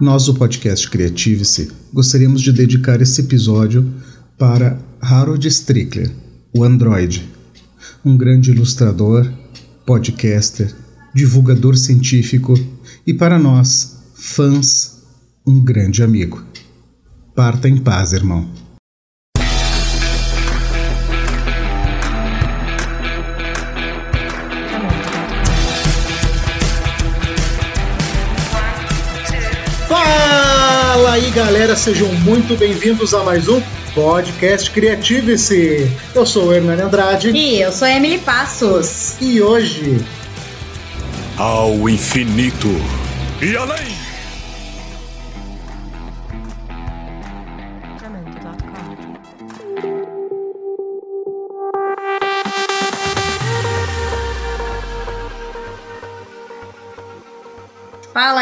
Nós do podcast Creative-se gostaríamos de dedicar esse episódio para Harold Strickler, o Android, um grande ilustrador, podcaster, divulgador científico e para nós, fãs, um grande amigo. Parta em paz, irmão. Fala aí, galera, sejam muito bem-vindos a mais um podcast Creative-se. Eu sou o Hernani Andrade. E eu sou a Emily Passos. E hoje. Ao infinito e além!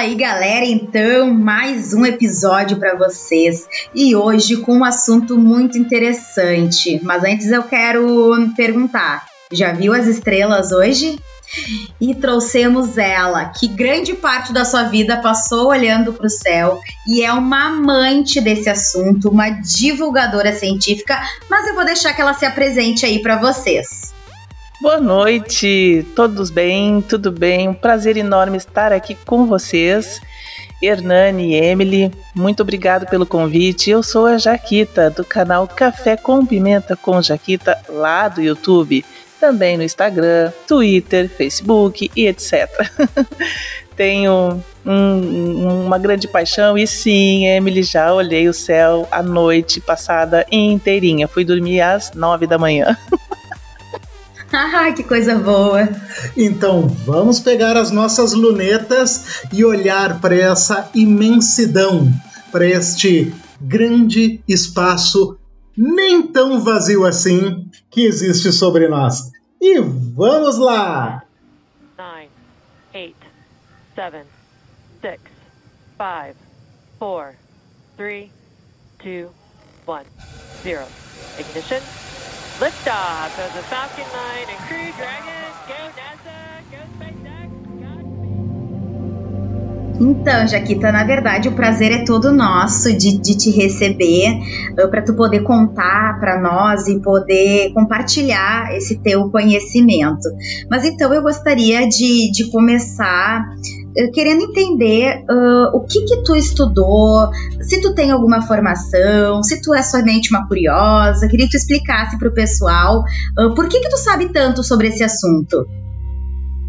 Aí, galera. Então, mais um episódio para vocês e hoje com um assunto muito interessante. Mas antes eu quero perguntar: já viu as estrelas hoje? E trouxemos ela, que grande parte da sua vida passou olhando para o céu e é uma amante desse assunto, uma divulgadora científica, mas eu vou deixar que ela se apresente aí para vocês. Boa noite, todos bem? Tudo bem? Um prazer enorme estar aqui com vocês. Hernani e Emily, muito obrigado pelo convite. Eu sou a Jaquita, do canal Café com Pimenta com Jaquita, lá do YouTube, também no Instagram, Twitter, Facebook e etc. Tenho um, uma grande paixão e sim, Emily, já olhei o céu a noite passada inteirinha. Fui dormir às nove da manhã. Ah, que coisa boa! Então vamos pegar as nossas lunetas e olhar para essa imensidão, para este grande espaço nem tão vazio assim que existe sobre nós. E vamos lá! 9, 8, 7, 6, 5, 4, 3, 2, 1, 0. Ignition. Liftoff of the Falcon 9 and Crew Dragon. Go NASA, go SpaceX. Então, Jaquita, na verdade o prazer é todo nosso de, de te receber, uh, para tu poder contar para nós e poder compartilhar esse teu conhecimento. Mas então eu gostaria de, de começar querendo entender uh, o que que tu estudou, se tu tem alguma formação, se tu é somente uma curiosa, queria que tu explicasse para o pessoal uh, por que que tu sabe tanto sobre esse assunto.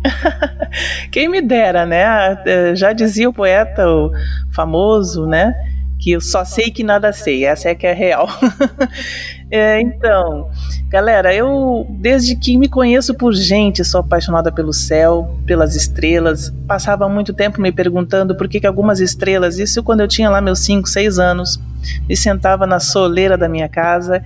Quem me dera, né? Eh, já dizia o poeta o famoso, né? que eu só sei que nada sei, essa é que é real. é, então, galera, eu desde que me conheço por gente, sou apaixonada pelo céu, pelas estrelas. Passava muito tempo me perguntando por que, que algumas estrelas, isso quando eu tinha lá meus 5, 6 anos, me sentava na soleira da minha casa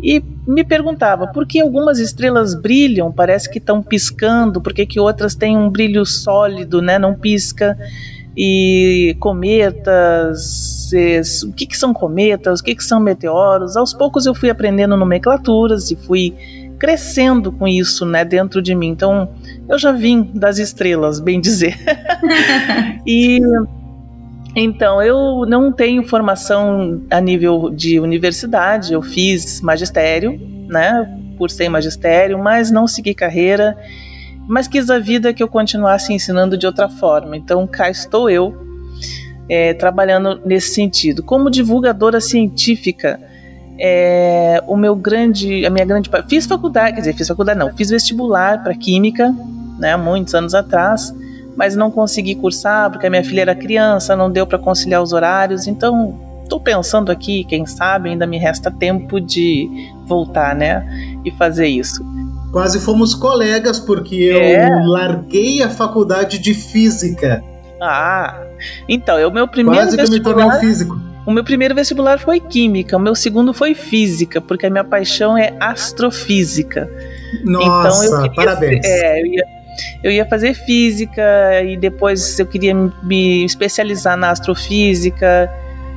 e me perguntava por que algumas estrelas brilham, parece que estão piscando, por que, que outras têm um brilho sólido, né, não pisca e cometas, o que, que são cometas, o que, que são meteoros. Aos poucos eu fui aprendendo nomenclaturas e fui crescendo com isso, né, dentro de mim. Então, eu já vim das estrelas, bem dizer. e então, eu não tenho formação a nível de universidade, eu fiz magistério, né, por ser magistério, mas não segui carreira mas quis a vida que eu continuasse ensinando de outra forma. Então cá estou eu é, trabalhando nesse sentido. Como divulgadora científica, é, o meu grande, a minha grande, fiz faculdade, quer dizer, fiz faculdade não, fiz vestibular para química, né, muitos anos atrás, mas não consegui cursar porque a minha filha era criança, não deu para conciliar os horários, então estou pensando aqui, quem sabe ainda me resta tempo de voltar, né, e fazer isso. Quase fomos colegas, porque é. eu larguei a faculdade de física. Ah, então, o meu primeiro Quase que me tornei um físico. O meu primeiro vestibular foi química, o meu segundo foi física, porque a minha paixão é astrofísica. Nossa, então, eu queria, parabéns. É, eu ia, eu ia fazer física e depois eu queria me especializar na astrofísica.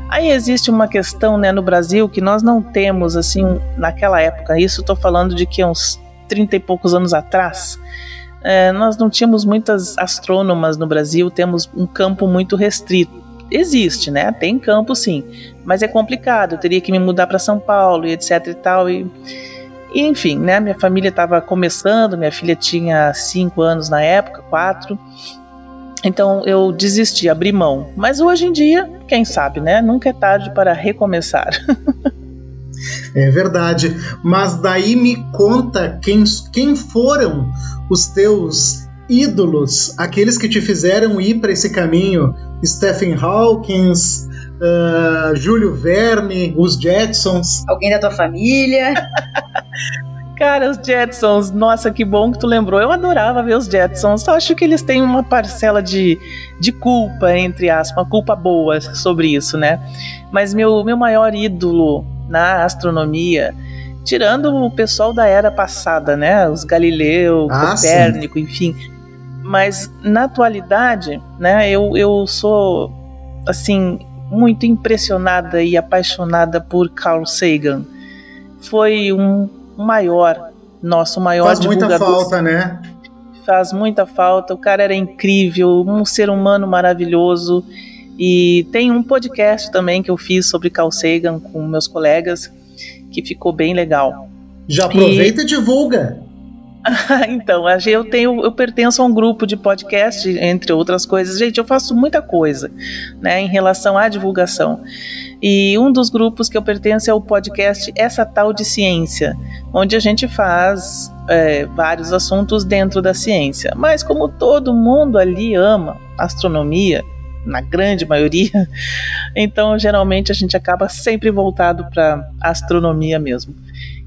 Aí existe uma questão né, no Brasil que nós não temos, assim, naquela época, isso estou falando de que uns 30 e poucos anos atrás, é, nós não tínhamos muitas astrônomas no Brasil, temos um campo muito restrito. existe, né? Tem campo sim, mas é complicado. Eu teria que me mudar para São Paulo e etc e tal e e, enfim, né? Minha família estava começando, minha filha tinha cinco anos na época, quatro. Então eu desisti, abri mão. Mas hoje em dia, quem sabe, né? Nunca é tarde para recomeçar. é verdade. Mas daí me conta quem, quem foram os teus ídolos, aqueles que te fizeram ir para esse caminho. Stephen Hawkins, uh, Júlio Verne, os Jetsons. Alguém da tua família? Cara, os Jetsons, nossa, que bom que tu lembrou. Eu adorava ver os Jetsons. Só acho que eles têm uma parcela de, de culpa, entre aspas, uma culpa boa sobre isso, né? Mas meu, meu maior ídolo na astronomia, tirando o pessoal da era passada, né? Os Galileu, ah, Copérnico, sim. enfim. Mas na atualidade, né, eu, eu sou assim muito impressionada e apaixonada por Carl Sagan. Foi um maior, nosso maior Faz divulgador. Faz muita falta, né? Faz muita falta. O cara era incrível, um ser humano maravilhoso. E tem um podcast também que eu fiz sobre Carl Sagan com meus colegas, que ficou bem legal. Já aproveita e, e divulga. então, eu tenho, eu pertenço a um grupo de podcast, entre outras coisas. Gente, eu faço muita coisa, né, em relação à divulgação. E um dos grupos que eu pertenço é o podcast Essa Tal de Ciência, onde a gente faz é, vários assuntos dentro da ciência. Mas como todo mundo ali ama astronomia, na grande maioria, então geralmente a gente acaba sempre voltado para astronomia mesmo.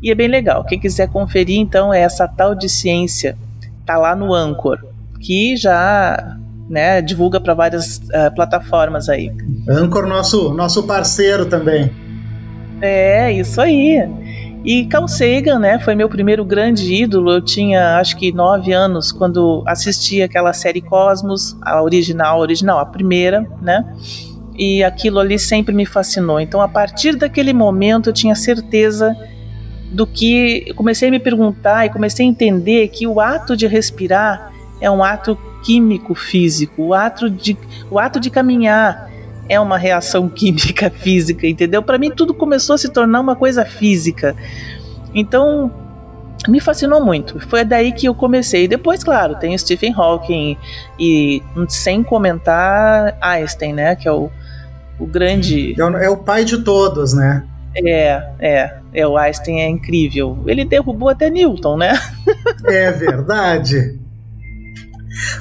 E é bem legal. Quem quiser conferir, então, é essa tal de ciência. Tá lá no Anchor, que já né, divulga para várias uh, plataformas aí. Anchor, nosso, nosso parceiro também. É, isso aí. E Carl Sagan, né, foi meu primeiro grande ídolo. Eu tinha, acho que, nove anos quando assisti aquela série Cosmos, a original, original, a primeira, né? E aquilo ali sempre me fascinou. Então, a partir daquele momento, eu tinha certeza do que eu comecei a me perguntar e comecei a entender que o ato de respirar é um ato químico físico, o ato de, o ato de caminhar é uma reação química física, entendeu? Para mim tudo começou a se tornar uma coisa física. Então, me fascinou muito. Foi daí que eu comecei. Depois, claro, tem Stephen Hawking e sem comentar Einstein, né, que é o, o grande é o pai de todos, né? É, é, é, o Einstein é incrível. Ele derrubou até Newton, né? é verdade.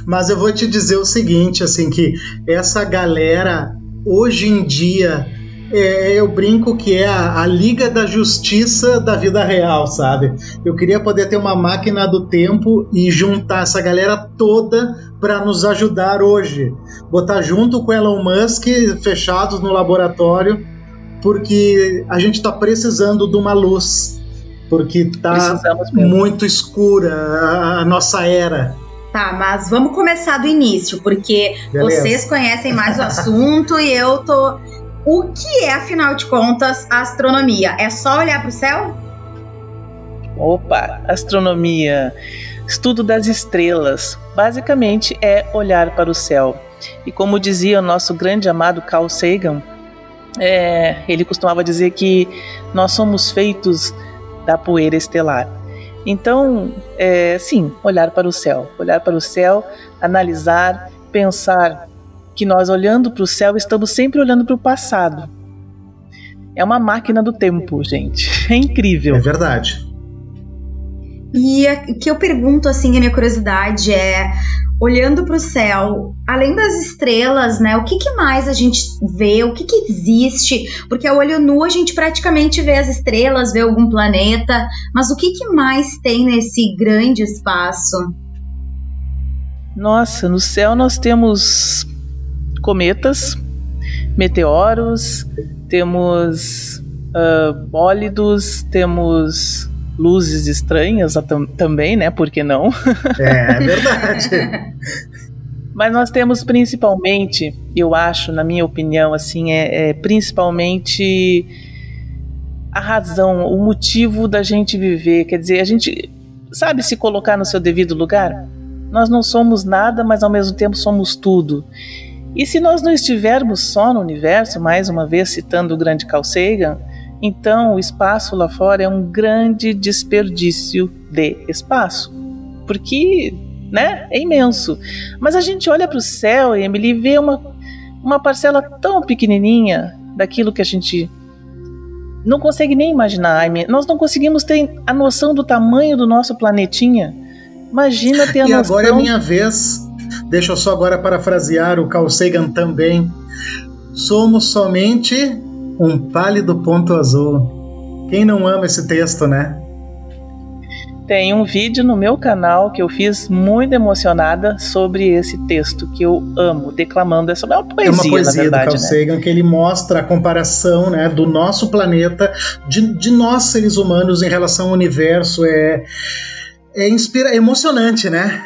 Mas eu vou te dizer o seguinte, assim, que essa galera hoje em dia é, eu brinco que é a, a, Liga da Justiça da vida real, sabe? Eu queria poder ter uma máquina do tempo e juntar essa galera toda para nos ajudar hoje. Botar junto com Elon Musk, fechados no laboratório, porque a gente está precisando de uma luz, porque está muito escura a nossa era. Tá, mas vamos começar do início, porque Beleza. vocês conhecem mais o assunto e eu tô. O que é, afinal de contas, a astronomia? É só olhar para o céu? Opa, astronomia, estudo das estrelas, basicamente é olhar para o céu. E como dizia o nosso grande amado Carl Sagan, é, ele costumava dizer que nós somos feitos da poeira estelar. Então, é, sim, olhar para o céu, olhar para o céu, analisar, pensar que nós olhando para o céu estamos sempre olhando para o passado. É uma máquina do tempo, gente. É incrível. É verdade. E o que eu pergunto, assim, a minha curiosidade é: olhando para o céu, além das estrelas, né? O que, que, mais a gente vê? O que, que existe? Porque a olho nu a gente praticamente vê as estrelas, vê algum planeta, mas o que, que mais tem nesse grande espaço? Nossa, no céu nós temos cometas, meteoros, temos uh, bólidos, temos luzes estranhas também, né? Por que não? É, é verdade. Mas nós temos principalmente, eu acho, na minha opinião, assim, é, é, principalmente a razão, o motivo da gente viver. Quer dizer, a gente sabe se colocar no seu devido lugar? Nós não somos nada, mas ao mesmo tempo somos tudo. E se nós não estivermos só no universo, mais uma vez citando o grande Carl Sagan, então o espaço lá fora é um grande desperdício de espaço, porque né, é imenso. Mas a gente olha para o céu, Emily, e vê uma, uma parcela tão pequenininha daquilo que a gente não consegue nem imaginar. Nós não conseguimos ter a noção do tamanho do nosso planetinha. Imagina ter a e noção. E agora é minha vez. Deixa eu só agora parafrasear o Carl Sagan também. Somos somente um pálido ponto azul. Quem não ama esse texto, né? Tem um vídeo no meu canal que eu fiz muito emocionada sobre esse texto que eu amo, declamando essa é uma poesia, é uma poesia verdade, do Carl né? Sagan que ele mostra a comparação, né, do nosso planeta, de, de nós seres humanos em relação ao universo é é, inspira, é emocionante, né?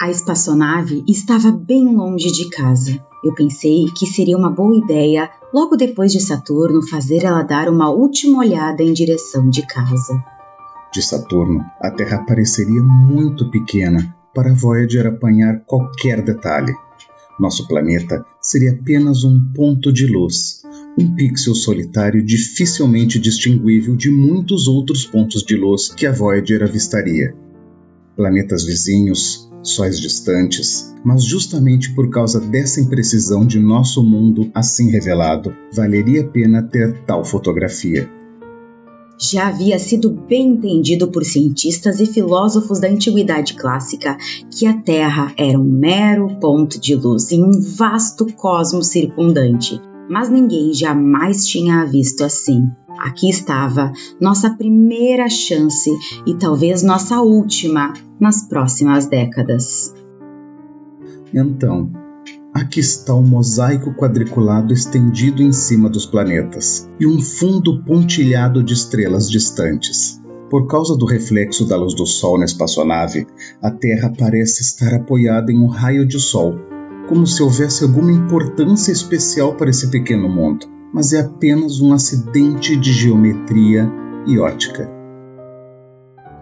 A espaçonave estava bem longe de casa. Eu pensei que seria uma boa ideia, logo depois de Saturno, fazer ela dar uma última olhada em direção de casa. De Saturno, a Terra pareceria muito pequena para Voyager apanhar qualquer detalhe. Nosso planeta seria apenas um ponto de luz, um pixel solitário dificilmente distinguível de muitos outros pontos de luz que a Voyager avistaria. Planetas vizinhos, sóis distantes, mas justamente por causa dessa imprecisão de nosso mundo assim revelado, valeria a pena ter tal fotografia. Já havia sido bem entendido por cientistas e filósofos da antiguidade clássica que a Terra era um mero ponto de luz em um vasto cosmos circundante, mas ninguém jamais tinha a visto assim. Aqui estava nossa primeira chance e talvez nossa última nas próximas décadas. Então, aqui está o um mosaico quadriculado estendido em cima dos planetas e um fundo pontilhado de estrelas distantes. Por causa do reflexo da luz do Sol na espaçonave, a Terra parece estar apoiada em um raio de Sol, como se houvesse alguma importância especial para esse pequeno mundo mas é apenas um acidente de geometria e ótica.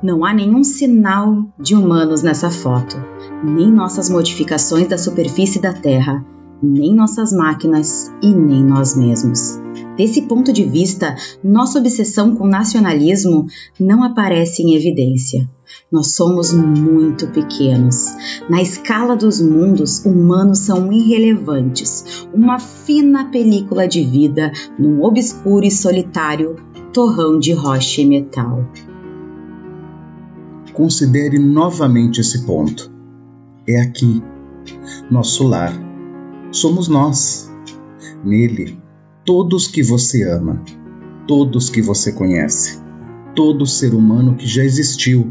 Não há nenhum sinal de humanos nessa foto, nem nossas modificações da superfície da Terra, nem nossas máquinas e nem nós mesmos. Desse ponto de vista, nossa obsessão com nacionalismo não aparece em evidência. Nós somos muito pequenos. Na escala dos mundos, humanos são irrelevantes, uma fina película de vida num obscuro e solitário torrão de rocha e metal. Considere novamente esse ponto. É aqui, nosso lar. Somos nós. Nele, todos que você ama, todos que você conhece, todo ser humano que já existiu,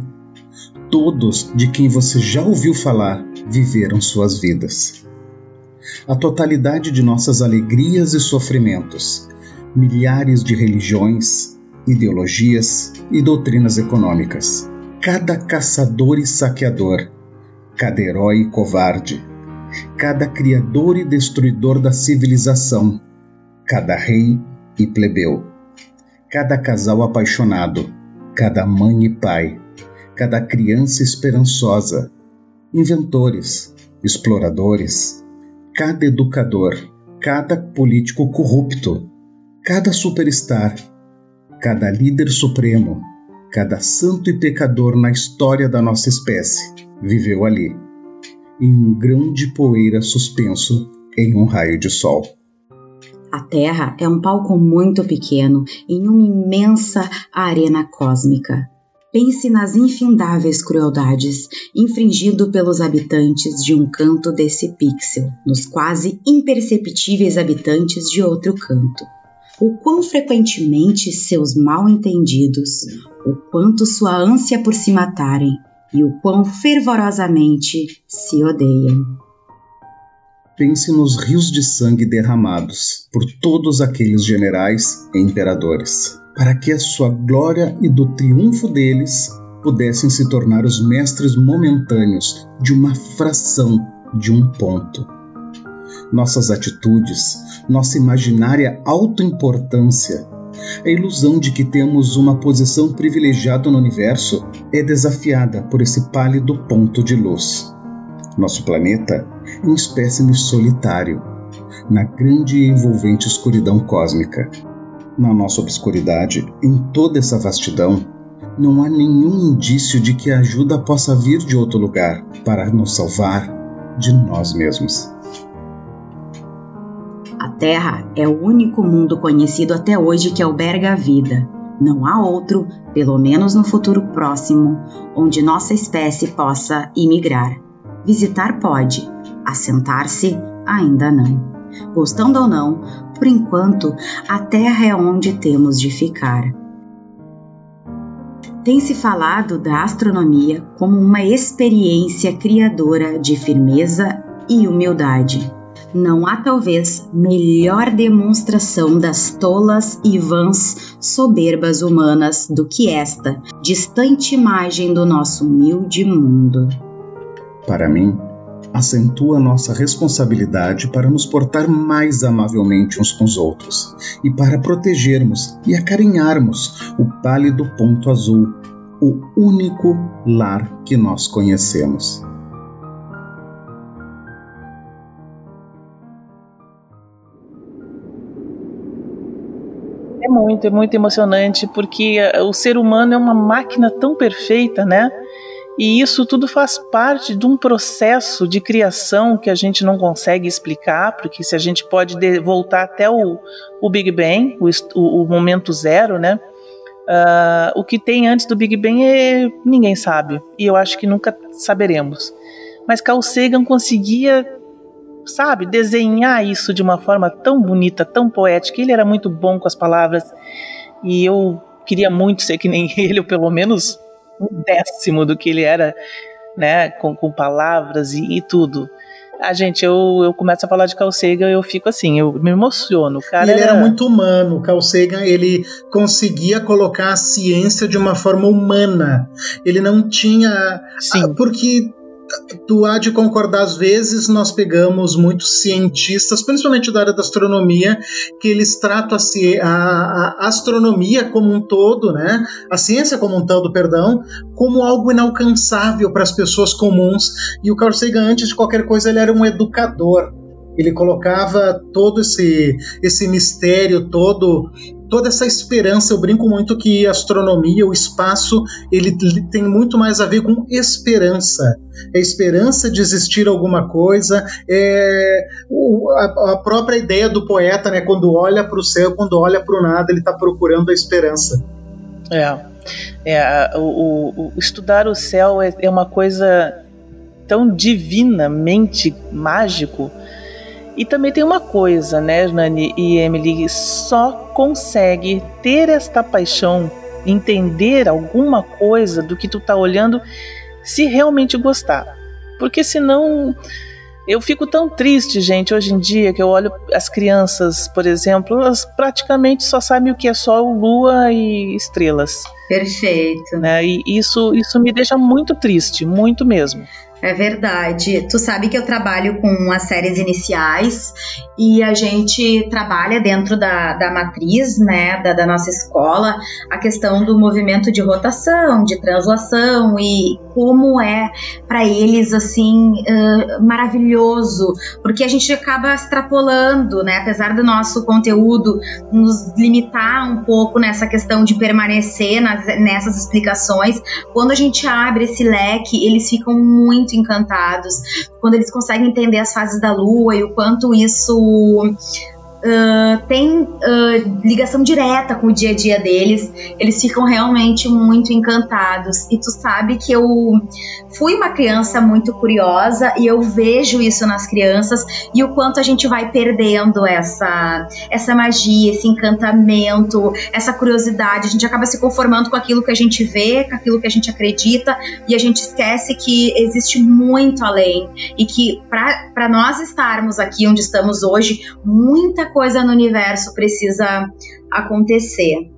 todos de quem você já ouviu falar viveram suas vidas. A totalidade de nossas alegrias e sofrimentos, milhares de religiões, ideologias e doutrinas econômicas, cada caçador e saqueador, cada herói e covarde, cada criador e destruidor da civilização, cada rei e plebeu, cada casal apaixonado, cada mãe e pai, cada criança esperançosa, inventores, exploradores, cada educador, cada político corrupto, cada superstar, cada líder supremo, cada santo e pecador na história da nossa espécie viveu ali, em um grão de poeira suspenso em um raio de sol. A Terra é um palco muito pequeno em uma imensa arena cósmica. Pense nas infindáveis crueldades infringido pelos habitantes de um canto desse pixel, nos quase imperceptíveis habitantes de outro canto. O quão frequentemente seus mal-entendidos, o quanto sua ânsia por se matarem e o quão fervorosamente se odeiam. Pense nos rios de sangue derramados por todos aqueles generais e imperadores, para que a sua glória e do triunfo deles pudessem se tornar os mestres momentâneos de uma fração de um ponto. Nossas atitudes, nossa imaginária autoimportância, a ilusão de que temos uma posição privilegiada no universo é desafiada por esse pálido ponto de luz. nosso planeta, é um espécime solitário, na grande e envolvente escuridão cósmica. Na nossa obscuridade, em toda essa vastidão, não há nenhum indício de que a ajuda possa vir de outro lugar para nos salvar de nós mesmos. A Terra é o único mundo conhecido até hoje que alberga a vida. Não há outro, pelo menos no futuro próximo, onde nossa espécie possa imigrar. Visitar pode, assentar-se ainda não. Gostando ou não, por enquanto, a Terra é onde temos de ficar. Tem se falado da astronomia como uma experiência criadora de firmeza e humildade. Não há talvez melhor demonstração das tolas e vãs soberbas humanas do que esta distante imagem do nosso humilde mundo. Para mim, acentua nossa responsabilidade para nos portar mais amavelmente uns com os outros e para protegermos e acarinharmos o pálido ponto azul, o único lar que nós conhecemos. Muito, é muito emocionante porque o ser humano é uma máquina tão perfeita, né? E isso tudo faz parte de um processo de criação que a gente não consegue explicar, porque se a gente pode voltar até o, o Big Bang, o, o, o momento zero, né? Uh, o que tem antes do Big Bang é, ninguém sabe, e eu acho que nunca saberemos. Mas Carl Sagan conseguia, sabe, desenhar isso de uma forma tão bonita, tão poética. Ele era muito bom com as palavras, e eu queria muito ser que nem ele, ou pelo menos um décimo do que ele era, né, com, com palavras e, e tudo. A ah, gente, eu, eu começo a falar de Carl Sagan, eu fico assim, eu me emociono. O cara ele era... era muito humano. O Carl Sagan, ele conseguia colocar a ciência de uma forma humana. Ele não tinha. Sim. Ah, porque tu há de concordar, às vezes nós pegamos muitos cientistas, principalmente da área da astronomia, que eles tratam a, a, astronomia como um todo, né? a ciência como um todo, perdão, como algo inalcançável para as pessoas comuns. E o Carl Sagan, antes de qualquer coisa, ele era um educador. Ele colocava todo esse, esse mistério todo toda essa esperança. Eu brinco muito que astronomia, o espaço, ele tem muito mais a ver com esperança. É esperança de existir alguma coisa, é a, própria ideia do poeta, né? Quando olha para o céu, quando olha para o nada, ele está procurando a esperança. É, é o, o, estudar o céu é, é uma coisa tão divinamente mágico e também tem uma coisa, né, Nani e Emily, só consegue ter esta paixão, entender alguma coisa do que tu tá olhando, se realmente gostar. Porque senão eu fico tão triste, gente, hoje em dia, que eu olho as crianças, por exemplo, elas praticamente só sabem o que é sol, lua e estrelas. Perfeito. Né? E isso, isso me deixa muito triste, muito mesmo. É verdade. Tu sabe que eu trabalho com as séries iniciais e a gente trabalha dentro da, da matriz, né, da, da nossa escola, a questão do movimento de rotação, de translação e como é para eles assim uh, maravilhoso, porque a gente acaba extrapolando, né, apesar do nosso conteúdo nos limitar um pouco nessa questão de permanecer nas, nessas explicações, quando a gente abre esse leque, eles ficam muito muito encantados quando eles conseguem entender as fases da lua e o quanto isso tem uh, ligação direta com o dia a dia deles, eles ficam realmente muito encantados. E tu sabe que eu fui uma criança muito curiosa e eu vejo isso nas crianças e o quanto a gente vai perdendo essa, essa magia, esse encantamento, essa curiosidade. A gente acaba se conformando com aquilo que a gente vê, com aquilo que a gente acredita e a gente esquece que existe muito além e que para nós estarmos aqui onde estamos hoje, muita coisa no universo precisa acontecer.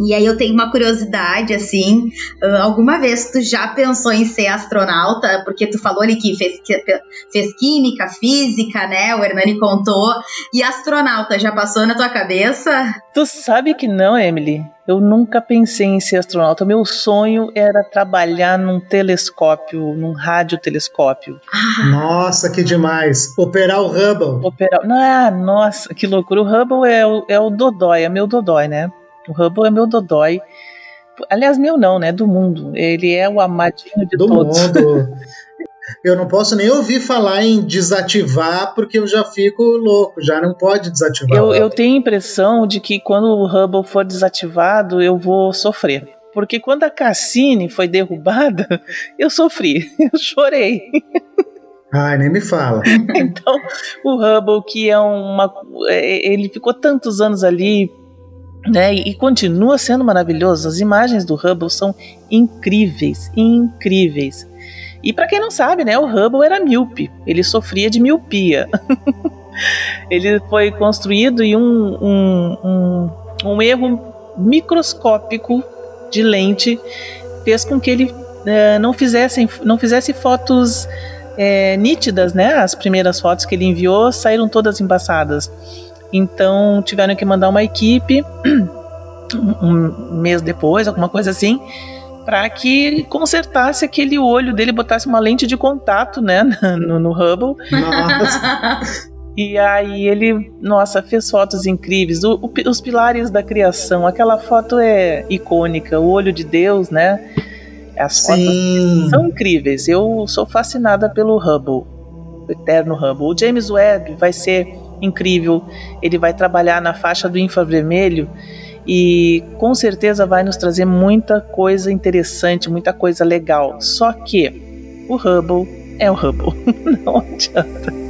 E aí eu tenho uma curiosidade, assim, uh, alguma vez tu já pensou em ser astronauta? Porque tu falou ali que fez, fez química, física, né? O Hernani contou. E astronauta, já passou na tua cabeça? Tu sabe que não, Emily. Eu nunca pensei em ser astronauta. Meu sonho era trabalhar num telescópio, num radiotelescópio. Ah. Nossa, que demais! Operar o Hubble. Operar. Ah, nossa, que loucura. O Hubble é o, é o Dodói, é meu Dodói, né? O Hubble é meu dodói. Aliás, meu não, né? Do mundo. Ele é o amadinho de do todos. mundo. Eu não posso nem ouvir falar em desativar, porque eu já fico louco, já não pode desativar. Eu, eu tenho a impressão de que quando o Hubble for desativado, eu vou sofrer. Porque quando a Cassini foi derrubada, eu sofri, eu chorei. Ai, nem me fala. então, o Hubble, que é uma. É, ele ficou tantos anos ali né? E, continua sendo maravilhoso. As imagens do Hubble são incríveis, incríveis. E para quem não sabe, né, o Hubble era míope. Ele sofria de miopia. ele foi construído e um, um, um, um, erro microscópico de lente fez com que ele é, não, fizesse, não fizesse fotos é, nítidas, né? As primeiras fotos que ele enviou saíram todas embaçadas. Então tiveram que mandar uma equipe um mês depois, alguma coisa assim, para que consertasse aquele olho dele, botasse uma lente de contato, né, no, no Hubble. Nossa. E aí ele, nossa, fez fotos incríveis. O, o, os pilares da criação, aquela foto é icônica, o olho de Deus, né? As Sim. fotos são incríveis. Eu sou fascinada pelo Hubble, o eterno Hubble. O James Webb vai ser incrível. Ele vai trabalhar na faixa do infravermelho e com certeza vai nos trazer muita coisa interessante, muita coisa legal. Só que o Hubble é o Hubble, não adianta.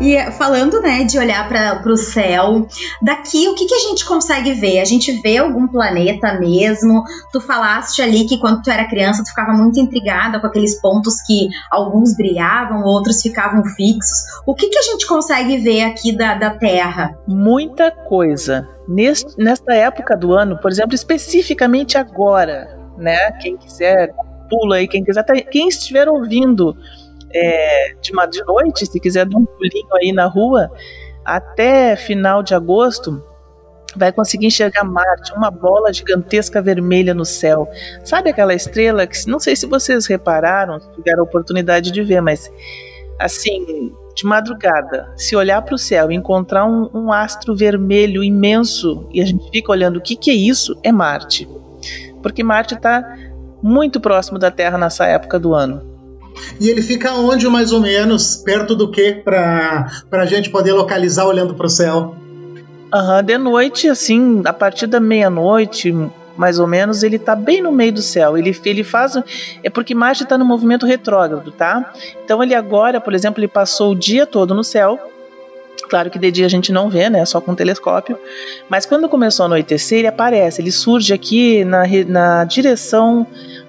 E falando, né, de olhar para o céu, daqui o que, que a gente consegue ver? A gente vê algum planeta mesmo? Tu falaste ali que quando tu era criança tu ficava muito intrigada com aqueles pontos que alguns brilhavam, outros ficavam fixos. O que, que a gente consegue ver aqui da, da Terra? Muita coisa. Neste, nesta época do ano, por exemplo, especificamente agora, né? Quem quiser, pula aí, quem quiser, quem estiver ouvindo é, de, de noite, se quiser dar um pulinho aí na rua, até final de agosto, vai conseguir enxergar Marte, uma bola gigantesca vermelha no céu. Sabe aquela estrela que não sei se vocês repararam, se tiveram a oportunidade de ver, mas assim, de madrugada, se olhar para o céu e encontrar um, um, astro vermelho imenso e a gente fica olhando o que, que é isso, é Marte. Porque Marte está muito próximo da Terra nessa época do ano. E ele fica onde, mais ou menos? Perto do que? Para a gente poder localizar olhando para o céu? Aham, uhum, de noite, assim, a partir da meia-noite, mais ou menos, ele tá bem no meio do céu. Ele, ele faz. É porque Marte está no movimento retrógrado, tá? Então ele agora, por exemplo, ele passou o dia todo no céu. Claro que de dia a gente não vê, né? Só com telescópio. Mas quando começou a anoitecer, ele aparece. Ele surge aqui na, na direção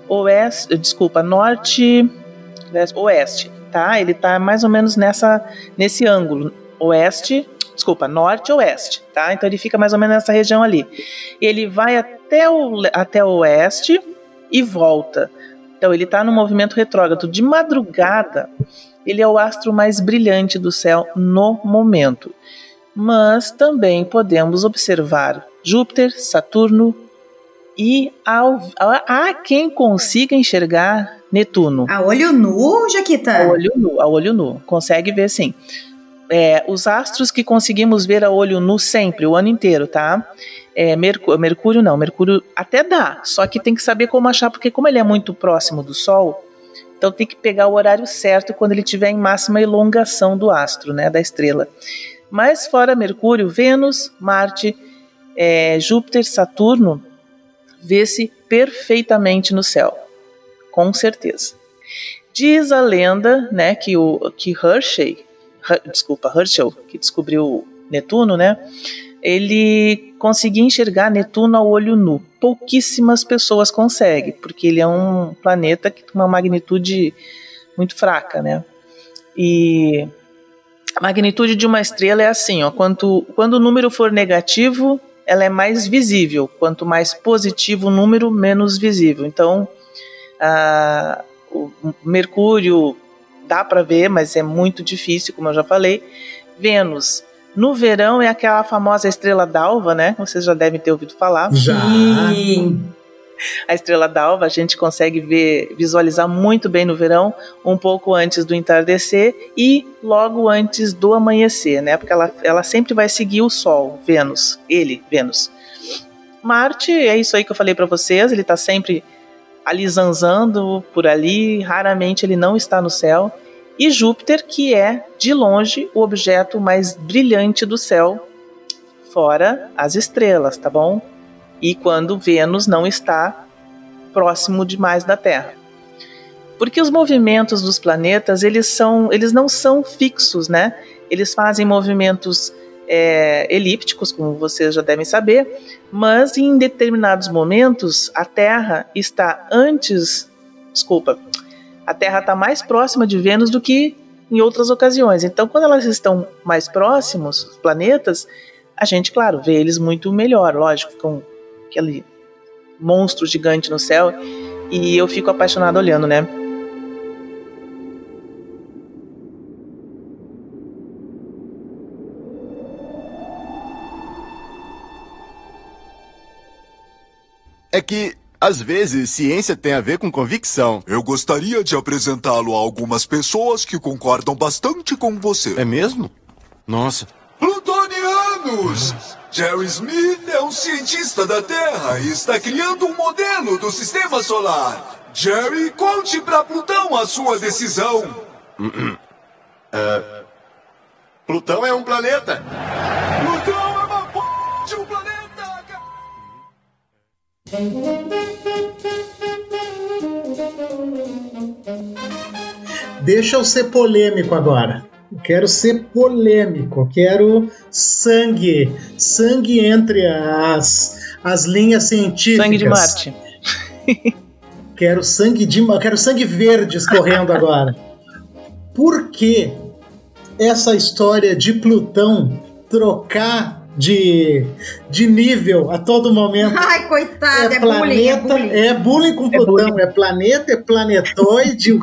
oeste. Desculpa, norte oeste, tá? Ele tá mais ou menos nessa nesse ângulo, oeste, desculpa, norte oeste, tá? Então ele fica mais ou menos nessa região ali. Ele vai até o até o oeste e volta. Então ele está no movimento retrógrado de madrugada. Ele é o astro mais brilhante do céu no momento. Mas também podemos observar Júpiter, Saturno e ao, há quem consiga enxergar Netuno. A olho nu, Jaquita? A olho nu, a olho nu. Consegue ver sim. É, os astros que conseguimos ver a olho nu sempre, o ano inteiro, tá? É, Mercúrio, Mercúrio não, Mercúrio até dá, só que tem que saber como achar, porque como ele é muito próximo do Sol, então tem que pegar o horário certo quando ele tiver em máxima elongação do astro, né, da estrela. Mas fora Mercúrio, Vênus, Marte, é, Júpiter, Saturno, vê-se perfeitamente no céu com certeza. Diz a lenda, né, que o que Hershey, desculpa, Herschel, que descobriu Netuno, né, ele conseguia enxergar Netuno ao olho nu. Pouquíssimas pessoas conseguem, porque ele é um planeta que tem uma magnitude muito fraca, né? E A magnitude de uma estrela é assim, ó, quanto, quando o número for negativo, ela é mais visível. Quanto mais positivo o número, menos visível. Então, a, o Mercúrio dá para ver, mas é muito difícil, como eu já falei. Vênus, no verão é aquela famosa estrela d'alva, né? Vocês já devem ter ouvido falar. Já. Sim. A estrela d'alva a gente consegue ver, visualizar muito bem no verão, um pouco antes do entardecer e logo antes do amanhecer, né? Porque ela, ela sempre vai seguir o Sol, Vênus, ele, Vênus. Marte é isso aí que eu falei para vocês, ele está sempre ali zanzando por ali, raramente ele não está no céu. E Júpiter, que é, de longe, o objeto mais brilhante do céu, fora as estrelas, tá bom? e quando Vênus não está próximo demais da Terra. Porque os movimentos dos planetas, eles, são, eles não são fixos, né? Eles fazem movimentos é, elípticos, como vocês já devem saber, mas em determinados momentos a Terra está antes, desculpa, a Terra está mais próxima de Vênus do que em outras ocasiões. Então, quando elas estão mais próximos, os planetas, a gente, claro, vê eles muito melhor, lógico, com aquele monstro gigante no céu, e eu fico apaixonado olhando, né? É que, às vezes, ciência tem a ver com convicção. Eu gostaria de apresentá-lo a algumas pessoas que concordam bastante com você. É mesmo? Nossa. Plutonianos! Jerry Smith é um cientista da Terra e está criando um modelo do sistema solar. Jerry, conte para Plutão a sua decisão. Uh, Plutão é um planeta. Deixa eu ser polêmico agora. Quero ser polêmico, quero sangue, sangue entre as, as linhas científicas. Sangue de Marte. Quero sangue de, quero sangue verde escorrendo agora. Por que essa história de Plutão trocar de, de nível a todo momento? Ai, coitado, é, é bullying, é planeta, bullying. é bullying com Plutão, é planeta, é planetoide.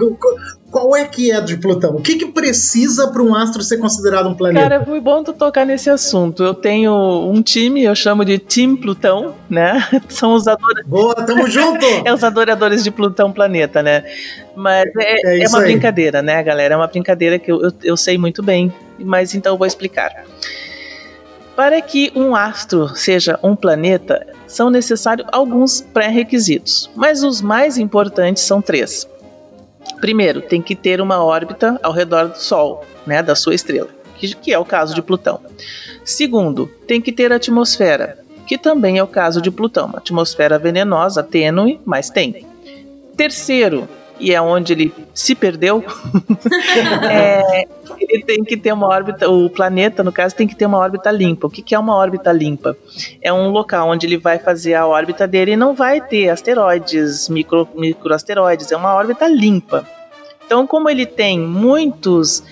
Qual é que é de Plutão? O que, que precisa para um astro ser considerado um planeta? Cara, foi bom tu tocar nesse assunto. Eu tenho um time, eu chamo de Team Plutão, né? São os adoradores. Boa, tamo junto! É os adoradores de Plutão planeta, né? Mas é, É é uma aí. brincadeira, né, galera? É uma brincadeira que eu, eu, eu sei muito bem, mas então eu vou explicar. Para que um astro seja um planeta, são necessários alguns pré-requisitos, mas os mais importantes são três. Primeiro, tem que ter uma órbita ao redor do Sol, né, da sua estrela, que, que é o caso de Plutão. Segundo, tem que ter atmosfera, que também é o caso de Plutão, uma atmosfera venenosa, tênue, mas tem. Terceiro, e é onde ele se perdeu, é, ele tem que ter uma órbita, o planeta, no caso, tem que ter uma órbita limpa. O que, que é uma órbita limpa? É um local onde ele vai fazer a órbita dele e não vai ter asteroides, micro, microasteroides, é uma órbita limpa. Então, como ele tem muitos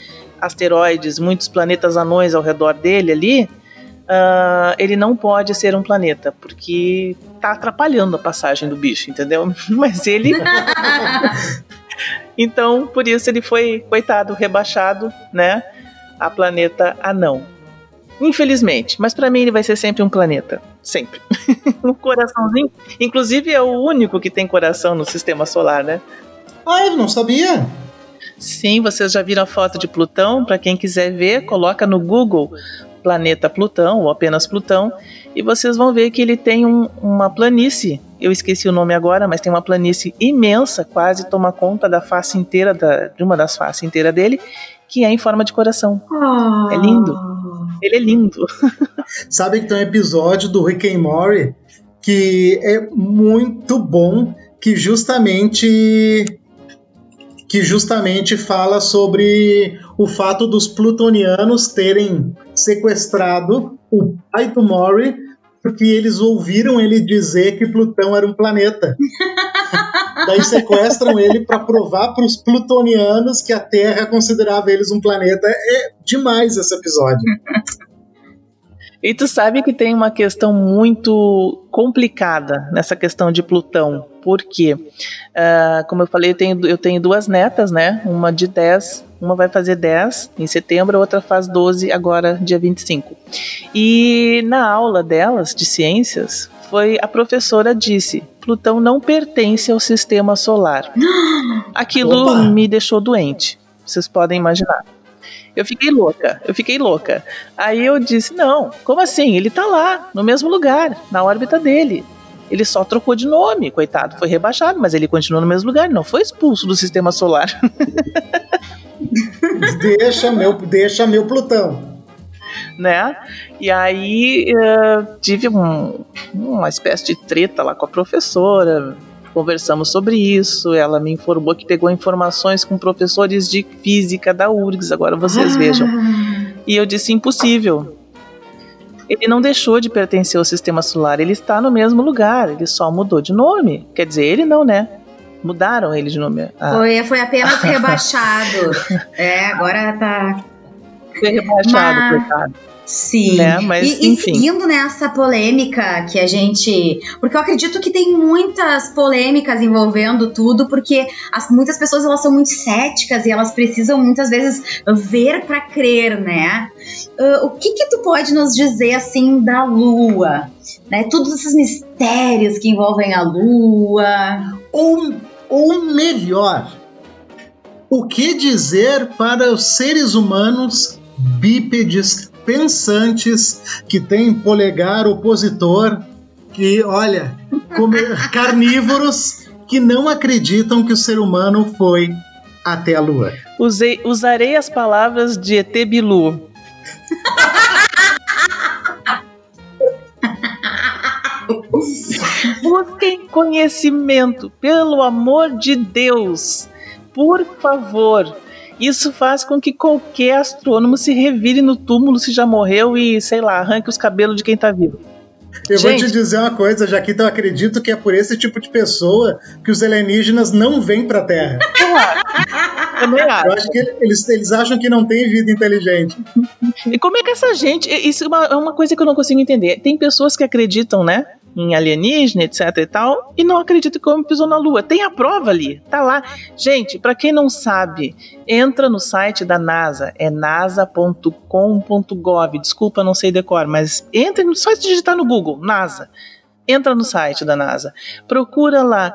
asteroides, muitos planetas anões ao redor dele ali, ah, ele não pode ser um planeta, porque tá atrapalhando a passagem do bicho, entendeu? Mas ele. então, por isso ele foi, coitado, rebaixado, né? A planeta anão. Infelizmente, mas para mim ele vai ser sempre um planeta. Sempre. um coraçãozinho. Inclusive é o único que tem coração no sistema solar, né? Ah, eu não sabia. Sim, vocês já viram a foto de Plutão? Para quem quiser ver, coloca no Google planeta Plutão ou apenas Plutão e vocês vão ver que ele tem um- uma planície. Eu esqueci o nome agora, mas tem uma planície imensa, quase toma conta da face inteira da, de uma das faces inteiras dele, que é em forma de coração. É lindo. Ele é lindo. Sabe que tem um episódio do Rick and Morty que é muito bom, que justamente que justamente fala sobre o fato dos plutonianos terem sequestrado o pai do Mori porque eles ouviram ele dizer que Plutão era um planeta. Daí sequestram ele para provar para os plutonianos que a Terra considerava eles um planeta. É demais esse episódio. E tu sabe que tem uma questão muito complicada nessa questão de Plutão. Por quê? Uh, como eu falei, eu tenho, eu tenho duas netas, né? Uma de 10, uma vai fazer 10 em setembro, a outra faz 12 agora, dia 25. E na aula delas de ciências, foi a professora disse: Plutão não pertence ao sistema solar. Aquilo Opa. me deixou doente. Vocês podem imaginar. Eu fiquei louca, eu fiquei louca. Aí eu disse: não, como assim? Ele tá lá, no mesmo lugar, na órbita dele. Ele só trocou de nome, coitado, foi rebaixado, mas ele continua no mesmo lugar, não foi expulso do sistema solar. deixa meu, deixa meu Plutão. Né? E aí uh, tive um, uma espécie de treta lá com a professora, conversamos sobre isso. Ela me informou que pegou informações com professores de física da URGS, agora vocês ah. vejam. E eu disse: impossível. Ele não deixou de pertencer ao sistema solar, ele está no mesmo lugar, ele só mudou de nome. Quer dizer, ele não, né? Mudaram ele de nome. Ah. Foi, foi apenas rebaixado. é, agora tá. Foi rebaixado, Mas... coitado. Sim. Né? Mas, e, enfim. e seguindo nessa polêmica que a gente. Porque eu acredito que tem muitas polêmicas envolvendo tudo, porque as, muitas pessoas elas são muito céticas e elas precisam muitas vezes ver para crer, né? Uh, o que que tu pode nos dizer assim da Lua? Né? Todos esses mistérios que envolvem a Lua. Ou, ou melhor, o que dizer para os seres humanos bípedes pensantes, que têm polegar opositor, que, olha, carnívoros que não acreditam que o ser humano foi até a Lua. Usei, usarei as palavras de ET Bilu. Busquem conhecimento, pelo amor de Deus. Por favor, isso faz com que qualquer astrônomo se revire no túmulo se já morreu e, sei lá, arranque os cabelos de quem tá vivo. Eu Gente, vou te dizer uma coisa, Jaquita, eu acredito que é por esse tipo de pessoa que os alienígenas não vêm pra Terra. Acho. Eu acho que eles, eles acham que não tem vida inteligente. E como é que essa gente. Isso é uma, é uma coisa que eu não consigo entender. Tem pessoas que acreditam, né? Em alienígena, etc e tal, e não acredita que o homem pisou na Lua. Tem a prova ali, tá lá. Gente, para quem não sabe, entra no site da NASA, é nasa.com.gov. Desculpa, não sei decor, mas entra, só digitar no Google, NASA. Entra no site da NASA. Procura lá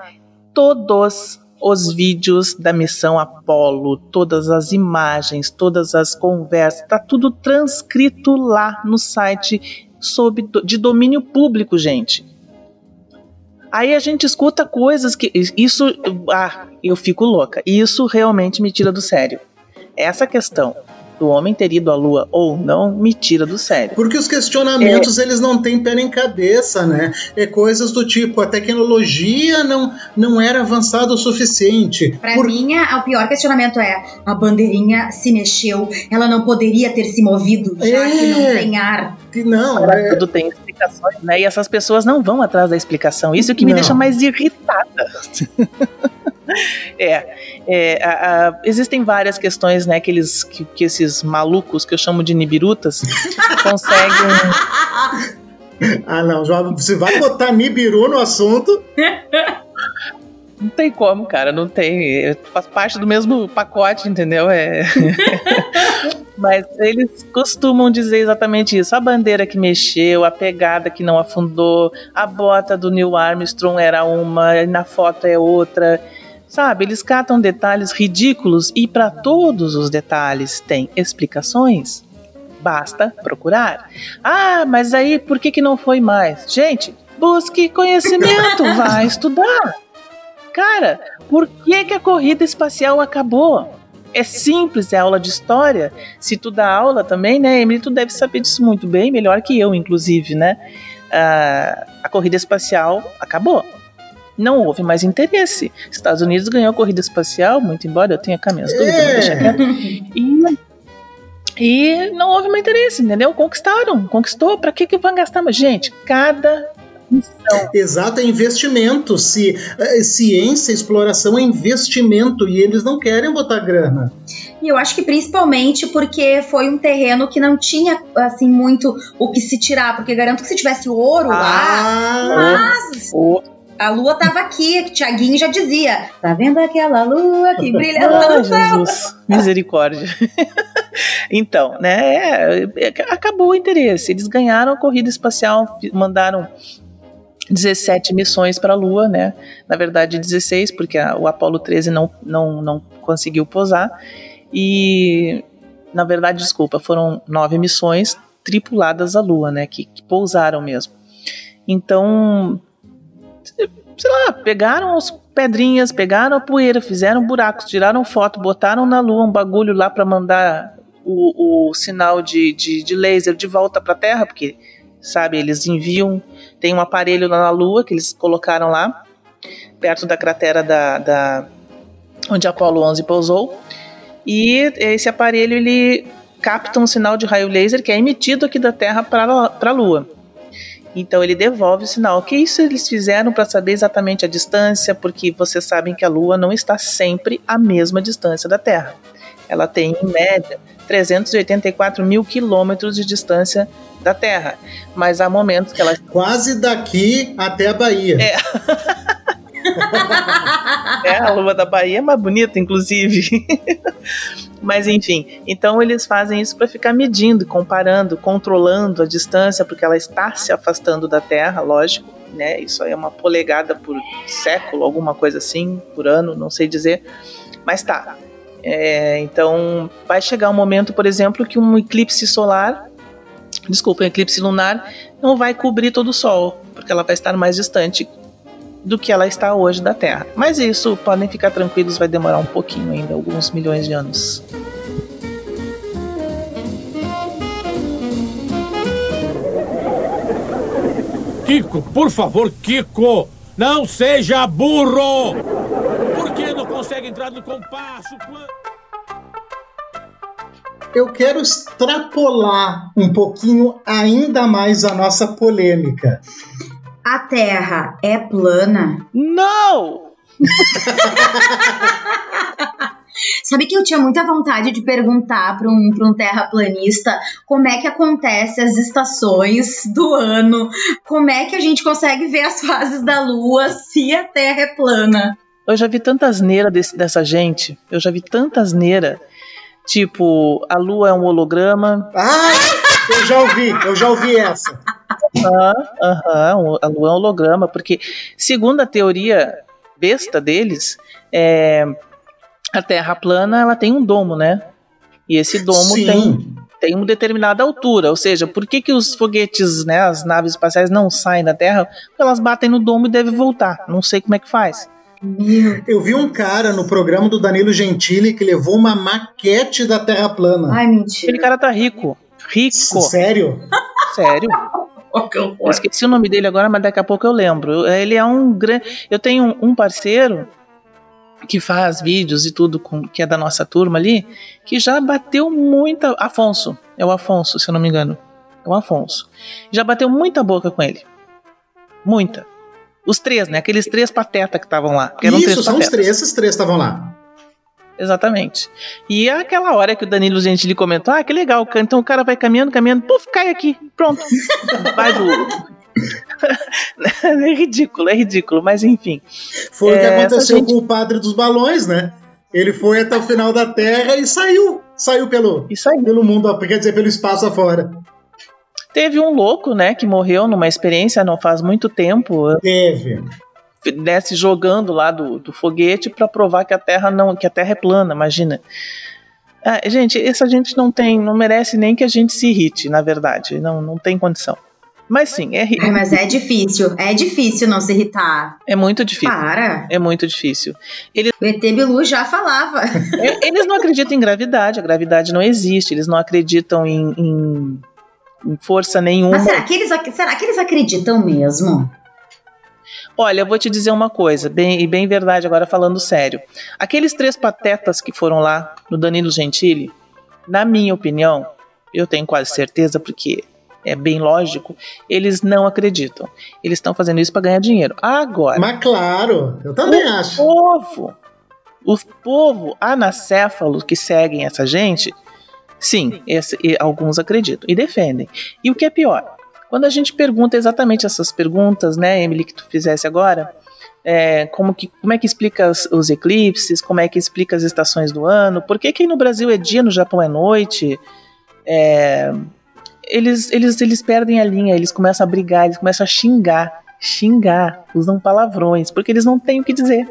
todos os vídeos da missão Apollo, todas as imagens, todas as conversas, tá tudo transcrito lá no site sob, de domínio público, gente. Aí a gente escuta coisas que. Isso. Ah, eu fico louca. Isso realmente me tira do sério. Essa questão do homem ter ido à lua ou não me tira do sério. Porque os questionamentos é. eles não têm pé nem cabeça, né? É coisas do tipo a tecnologia não, não era avançada o suficiente. Para Por... mim, o pior questionamento é a bandeirinha se mexeu, ela não poderia ter se movido já é. que não tem ar. Não, é... tudo tem explicações, né? E essas pessoas não vão atrás da explicação. Isso é que me não. deixa mais irritada. É, é a, a, existem várias questões, né, que, eles, que, que esses malucos que eu chamo de nibirutas conseguem. Ah, não, você vai botar Nibiru no assunto. Não tem como, cara, não tem. Faz parte do mesmo pacote, entendeu? É. Mas eles costumam dizer exatamente isso. A bandeira que mexeu, a pegada que não afundou, a bota do Neil Armstrong era uma, na foto é outra. Sabe, eles catam detalhes ridículos e para todos os detalhes tem explicações. Basta procurar. Ah, mas aí por que, que não foi mais? Gente, busque conhecimento, vai estudar. Cara, por que, que a corrida espacial acabou? É simples, é aula de história. Se tu dá aula também, né, Emily, tu deve saber disso muito bem, melhor que eu, inclusive, né? Ah, a corrida espacial acabou não houve mais interesse. Estados Unidos ganhou a corrida espacial, muito embora eu tenha cá minhas dúvidas, é. deixa quieto. E, e não houve mais interesse, entendeu? Conquistaram, conquistou. Para que que vão gastar mais? Gente, cada Então. Exato, é investimento. Se, é, ciência, exploração é investimento e eles não querem botar grana. E eu acho que principalmente porque foi um terreno que não tinha assim muito o que se tirar, porque garanto que se tivesse ouro ah, lá, mas oh. a lua tava aqui, que Tiaguinho já dizia, tá vendo aquela lua que brilha lá no Jesus, misericórdia. então, né, é, é, acabou o interesse. Eles ganharam a corrida espacial, mandaram 17 missões para a Lua, né? Na verdade, 16, porque a, o Apollo 13 não, não, não conseguiu pousar. E, na verdade, desculpa, foram nove missões tripuladas à Lua, né? Que, que pousaram mesmo. Então, sei lá, pegaram as pedrinhas, pegaram a poeira, fizeram buracos, tiraram foto, botaram na Lua um bagulho lá para mandar o, o sinal de, de, de laser de volta para a Terra, porque sabe? Eles enviam, tem um aparelho na Lua que eles colocaram lá, perto da cratera da, da onde Apollo 11 pousou, e esse aparelho ele capta um sinal de raio laser que é emitido aqui da Terra para a Lua. Então ele devolve o sinal. O que isso eles fizeram para saber exatamente a distância? Porque vocês sabem que a Lua não está sempre à mesma distância da Terra. Ela tem, em média, 384 mil quilômetros de distância da Terra. Mas há momentos que ela. Quase daqui até a Bahia. É. é, a lua da Bahia é mais bonita, inclusive. Mas enfim, então eles fazem isso para ficar medindo, comparando, controlando a distância, porque ela está se afastando da Terra, lógico, né? Isso aí é uma polegada por século, alguma coisa assim, por ano, não sei dizer. Mas tá. É, então vai chegar um momento, por exemplo, que um eclipse solar desculpa, um eclipse lunar não vai cobrir todo o Sol, porque ela vai estar mais distante do que ela está hoje da Terra. Mas isso, podem ficar tranquilos, vai demorar um pouquinho ainda, alguns milhões de anos. Kiko, por favor, Kiko, não seja burro! Por que não consegue entrar no compasso? Eu quero extrapolar um pouquinho ainda mais a nossa polêmica. A Terra é plana? Não! Sabe que eu tinha muita vontade de perguntar para um, um terraplanista como é que acontece as estações do ano, como é que a gente consegue ver as fases da Lua se a Terra é plana. Eu já vi tanta asneira desse, dessa gente, eu já vi tanta asneira Tipo, a lua é um holograma. Ah, eu já ouvi, eu já ouvi essa. Aham, aham, a lua é um holograma, porque segundo a teoria besta deles, é, a Terra plana ela tem um domo, né? E esse domo tem, tem uma determinada altura, ou seja, por que, que os foguetes, né, as naves espaciais não saem da Terra? Porque elas batem no domo e devem voltar. Não sei como é que faz. Eu vi um cara no programa do Danilo Gentili que levou uma maquete da Terra plana. Ai, mentira. Aquele cara tá rico. Rico. Sério? Sério. Eu esqueci o nome dele agora, mas daqui a pouco eu lembro. Ele é um grande. Eu tenho um parceiro que faz vídeos e tudo, com, que é da nossa turma ali, que já bateu muita. Afonso. É o Afonso, se eu não me engano. É o Afonso. Já bateu muita boca com ele. Muita. Os três, né? Aqueles três patetas que estavam lá. Isso, três são patetas. os três, esses três estavam lá. Exatamente. E é aquela hora que o Danilo Gentili comentou: ah, que legal, então o cara vai caminhando, caminhando, puf, cai aqui, pronto. vai do. é ridículo, é ridículo, mas enfim. Foi é, o que é, aconteceu gente... com o padre dos balões, né? Ele foi até o final da Terra e saiu. Saiu pelo, pelo mundo, quer dizer, pelo espaço afora. Teve um louco, né, que morreu numa experiência não faz muito tempo. Teve. Né, se jogando lá do, do foguete para provar que a Terra não, que a Terra é plana, imagina. Ah, gente, essa gente não tem, não merece nem que a gente se irrite, na verdade, não, não tem condição. Mas sim, é É, mas é difícil. É difícil não se irritar. É muito difícil. Para. É muito difícil. Eles... O ET Bilu já falava. É, eles não acreditam em gravidade. A gravidade não existe. Eles não acreditam em, em força nenhuma. Mas será que eles, será que eles acreditam mesmo? Olha, eu vou te dizer uma coisa, bem, e bem verdade agora falando sério. Aqueles três patetas que foram lá no Danilo Gentili, na minha opinião, eu tenho quase certeza, porque é bem lógico, eles não acreditam. Eles estão fazendo isso para ganhar dinheiro. Agora. Mas claro, eu também o acho. Povo, o povo anacéfalo que seguem essa gente, sim, esse, alguns acreditam e defendem. E o que é pior? Quando a gente pergunta exatamente essas perguntas, né, Emily, que tu fizesse agora, é, como, que, como é que explica os, eclipses, como é que explica as estações do ano, por que, que no Brasil é dia, no Japão é noite, é, eles, eles, eles perdem a linha, eles começam a brigar, eles começam a xingar, xingar, usam palavrões, porque eles não têm o que dizer.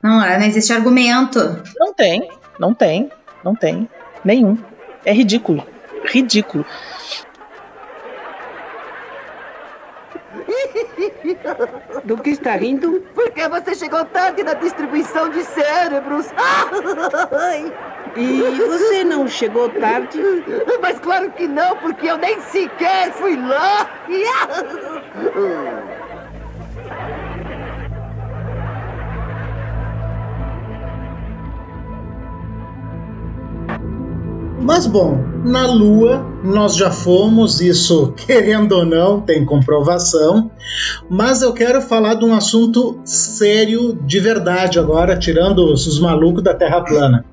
Não, não existe argumento. Não tem, não tem, não tem, nenhum. É ridículo, ridículo. Do que está rindo? Porque você chegou tarde na distribuição de cérebros. E você não chegou tarde? Mas claro que não, porque eu nem sequer fui lá. Mas bom, na Lua nós já fomos, isso querendo ou não, tem comprovação. Mas eu quero falar de um assunto sério de verdade agora, tirando os, os malucos da Terra plana,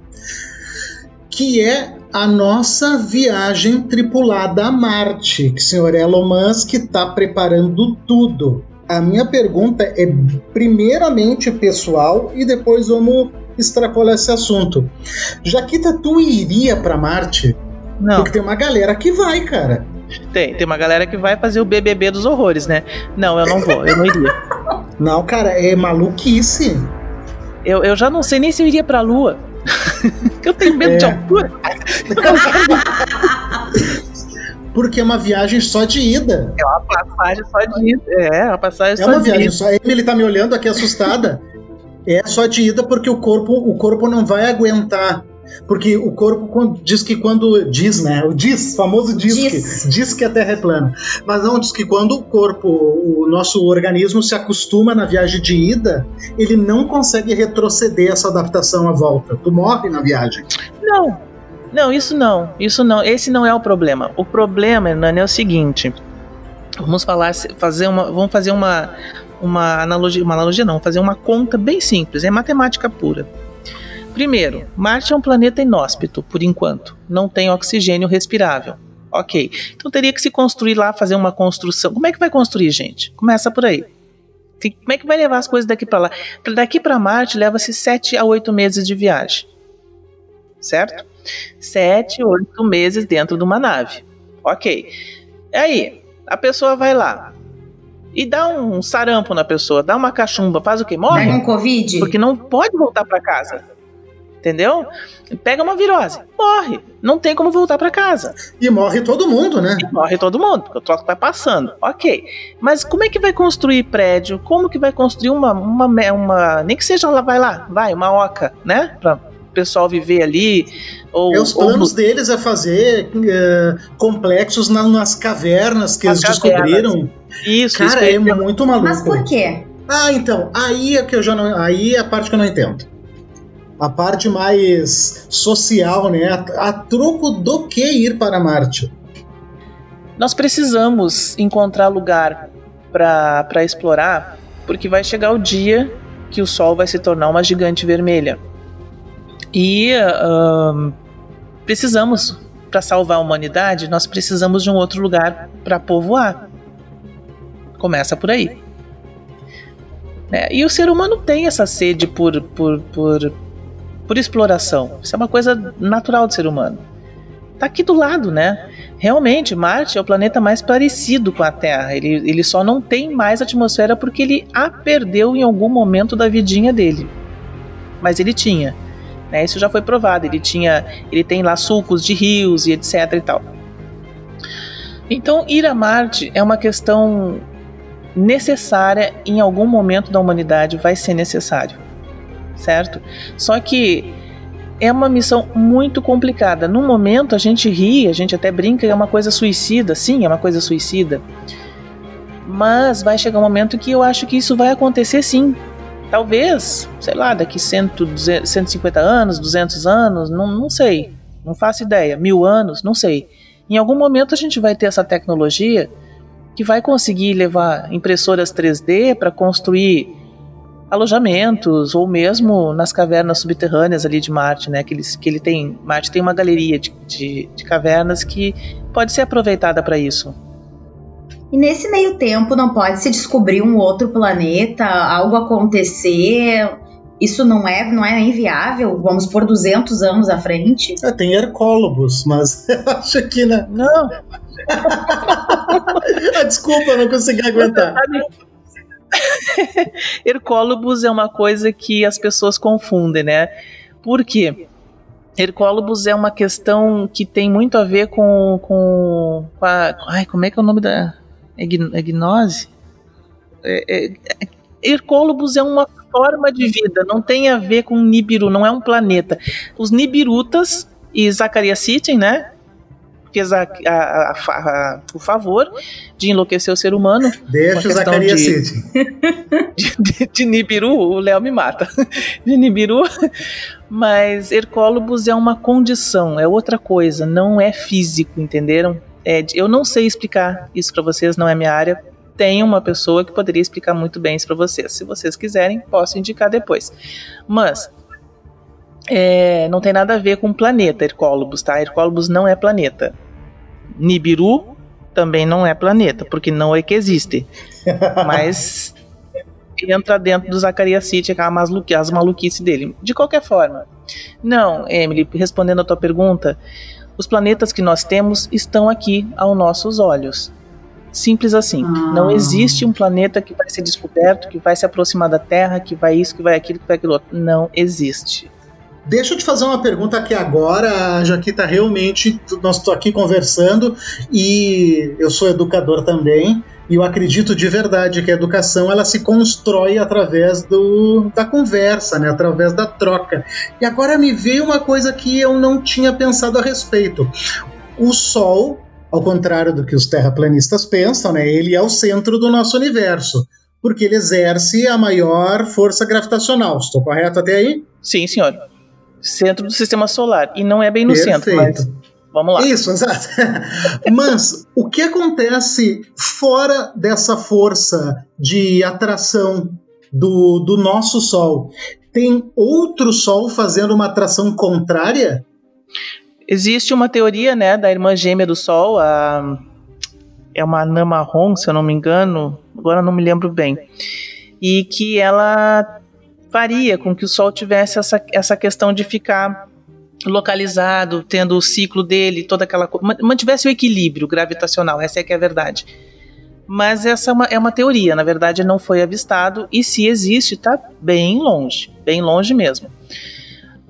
que é a nossa viagem tripulada a Marte, que o senhor Elon Musk está preparando tudo. A minha pergunta é primeiramente pessoal e depois vamos extrapolar esse assunto. Jaquita, tu iria para Marte? Não. Porque tem uma galera que vai, cara. Tem, tem uma galera que vai fazer o BBB dos horrores, né? Não, eu não vou, eu não iria. Não, cara, é maluquice. Eu, eu já não sei nem se eu iria pra Lua. eu tenho medo é. de altura. Porque é uma viagem só de ida. É uma passagem só de ida. É, uma passagem é só uma de viagem ida. só. Ele tá me olhando aqui assustada. É só de ida porque o corpo, o corpo não vai aguentar. Porque o corpo diz que quando. Diz, né? O diz, famoso diz, diz. Que, diz que a Terra é plana. Mas não, diz que quando o corpo, o nosso organismo se acostuma na viagem de ida, ele não consegue retroceder essa adaptação à volta. Tu morre na viagem. Não, não, isso não. Isso não. Esse não é o problema. O problema, Nani, é o seguinte. Vamos falar, fazer uma, vamos fazer uma, uma analogia, uma analogia não, fazer uma conta bem simples, é matemática pura. Primeiro, Marte é um planeta inóspito, por enquanto, não tem oxigênio respirável. Ok, então teria que se construir lá, fazer uma construção. Como é que vai construir, gente? Começa por aí. Como é que vai levar as coisas daqui para lá? Daqui para Marte leva-se 7 a 8 meses de viagem. Certo? 7, 8 meses dentro de uma nave. Ok. Aí, a pessoa vai lá, e dá um sarampo na pessoa, dá uma cachumba, faz o quê? Morre? Dá um Covid? Porque não pode voltar para casa. Entendeu? Pega uma virose, morre. Não tem como voltar para casa. E morre todo mundo, né? E morre todo mundo, porque o troço vai passando. Ok. Mas como é que vai construir prédio? Como que vai construir uma. uma, uma nem que seja lá, vai lá, vai, uma oca, né? Pra pessoal viver ali. Ou, é, os planos ou... deles é fazer é, complexos na, nas cavernas que eles cavernas. descobriram. Isso, Cara, isso é muito maluco. Mas por quê? Ah, então, aí é que eu já não. Aí é a parte que eu não entendo. A parte mais social, né? A, a troco do que ir para Marte. Nós precisamos encontrar lugar para explorar, porque vai chegar o dia que o Sol vai se tornar uma gigante vermelha. E uh, precisamos, para salvar a humanidade, nós precisamos de um outro lugar para povoar. Começa por aí. É, e o ser humano tem essa sede por, por, por, por exploração. Isso é uma coisa natural do ser humano. Tá aqui do lado, né? Realmente, Marte é o planeta mais parecido com a Terra. Ele, ele só não tem mais atmosfera porque ele a perdeu em algum momento da vidinha dele. Mas ele tinha. Né? Isso já foi provado. Ele tinha, ele tem lá sulcos de rios e etc e tal. Então, ir a Marte é uma questão necessária em algum momento da humanidade vai ser necessário, certo? Só que é uma missão muito complicada. No momento a gente ri, a gente até brinca, é uma coisa suicida, sim, é uma coisa suicida. Mas vai chegar um momento que eu acho que isso vai acontecer sim. Talvez, sei lá, daqui 100, 150 anos, 200 anos, não, não sei, não faço ideia, mil anos, não sei. Em algum momento a gente vai ter essa tecnologia que vai conseguir levar impressoras 3D para construir alojamentos ou mesmo nas cavernas subterrâneas ali de Marte, né? Que, eles, que ele tem, Marte tem uma galeria de, de, de cavernas que pode ser aproveitada para isso. E nesse meio tempo não pode se descobrir um outro planeta, algo acontecer. Isso não é, não é inviável? Vamos por 200 anos à frente? É, tem Hercólobos, mas eu acho que não. Não. Ah, desculpa, não consegui aguentar. Hercólobos é uma coisa que as pessoas confundem, né? Por quê? Hercólobos é uma questão que tem muito a ver com, com, com a. Ai, como é que é o nome da. Egnose? É, é, Hercólobos é uma forma de vida, não tem a ver com Nibiru, não é um planeta. Os Nibirutas e Zacarias Sitchin, né? fez a, a, a, o favor de enlouquecer o ser humano. Deixa o Zacarias de, de, de, de, Nibiru, o Léo me mata. De Nibiru. Mas Hercólobos é uma condição, é outra coisa, não é físico, entenderam? É, eu não sei explicar isso para vocês, não é minha área. Tem uma pessoa que poderia explicar muito bem isso para vocês. Se vocês quiserem, posso indicar depois. Mas é, não tem nada a ver com planeta Hercólobos, tá? Hercólobos não é planeta. Nibiru também não é planeta, porque não é que existe. Mas entra dentro do Zacarias City, as maluquices dele. De qualquer forma, não, Emily, respondendo a tua pergunta, os planetas que nós temos estão aqui aos nossos olhos. Simples assim. Ah. Não existe um planeta que vai ser descoberto, que vai se aproximar da Terra, que vai isso, que vai aquilo, que vai aquilo outro. Não existe. Deixa eu te fazer uma pergunta aqui agora, já que tá realmente, nós estou aqui conversando e eu sou educador também, e eu acredito de verdade que a educação ela se constrói através do, da conversa, né, através da troca. E agora me veio uma coisa que eu não tinha pensado a respeito. O Sol, ao contrário do que os terraplanistas pensam, né, ele é o centro do nosso universo porque ele exerce a maior força gravitacional. Estou correto até aí? Sim, senhor centro do sistema solar. E não é bem no Perfeito. centro, mas vamos lá. Isso, exato. mas o que acontece fora dessa força de atração do, do nosso Sol? Tem outro Sol fazendo uma atração contrária? Existe uma teoria, né, da irmã gêmea do Sol, a é uma anã marrom, se eu não me engano, agora não me lembro bem, e que ela faria com que o Sol tivesse essa, essa questão de ficar localizado, tendo o ciclo dele, toda aquela mantivesse o equilíbrio gravitacional, essa é que é a verdade. Mas essa é uma, é uma teoria, na verdade não foi avistado e se existe está bem longe, bem longe mesmo.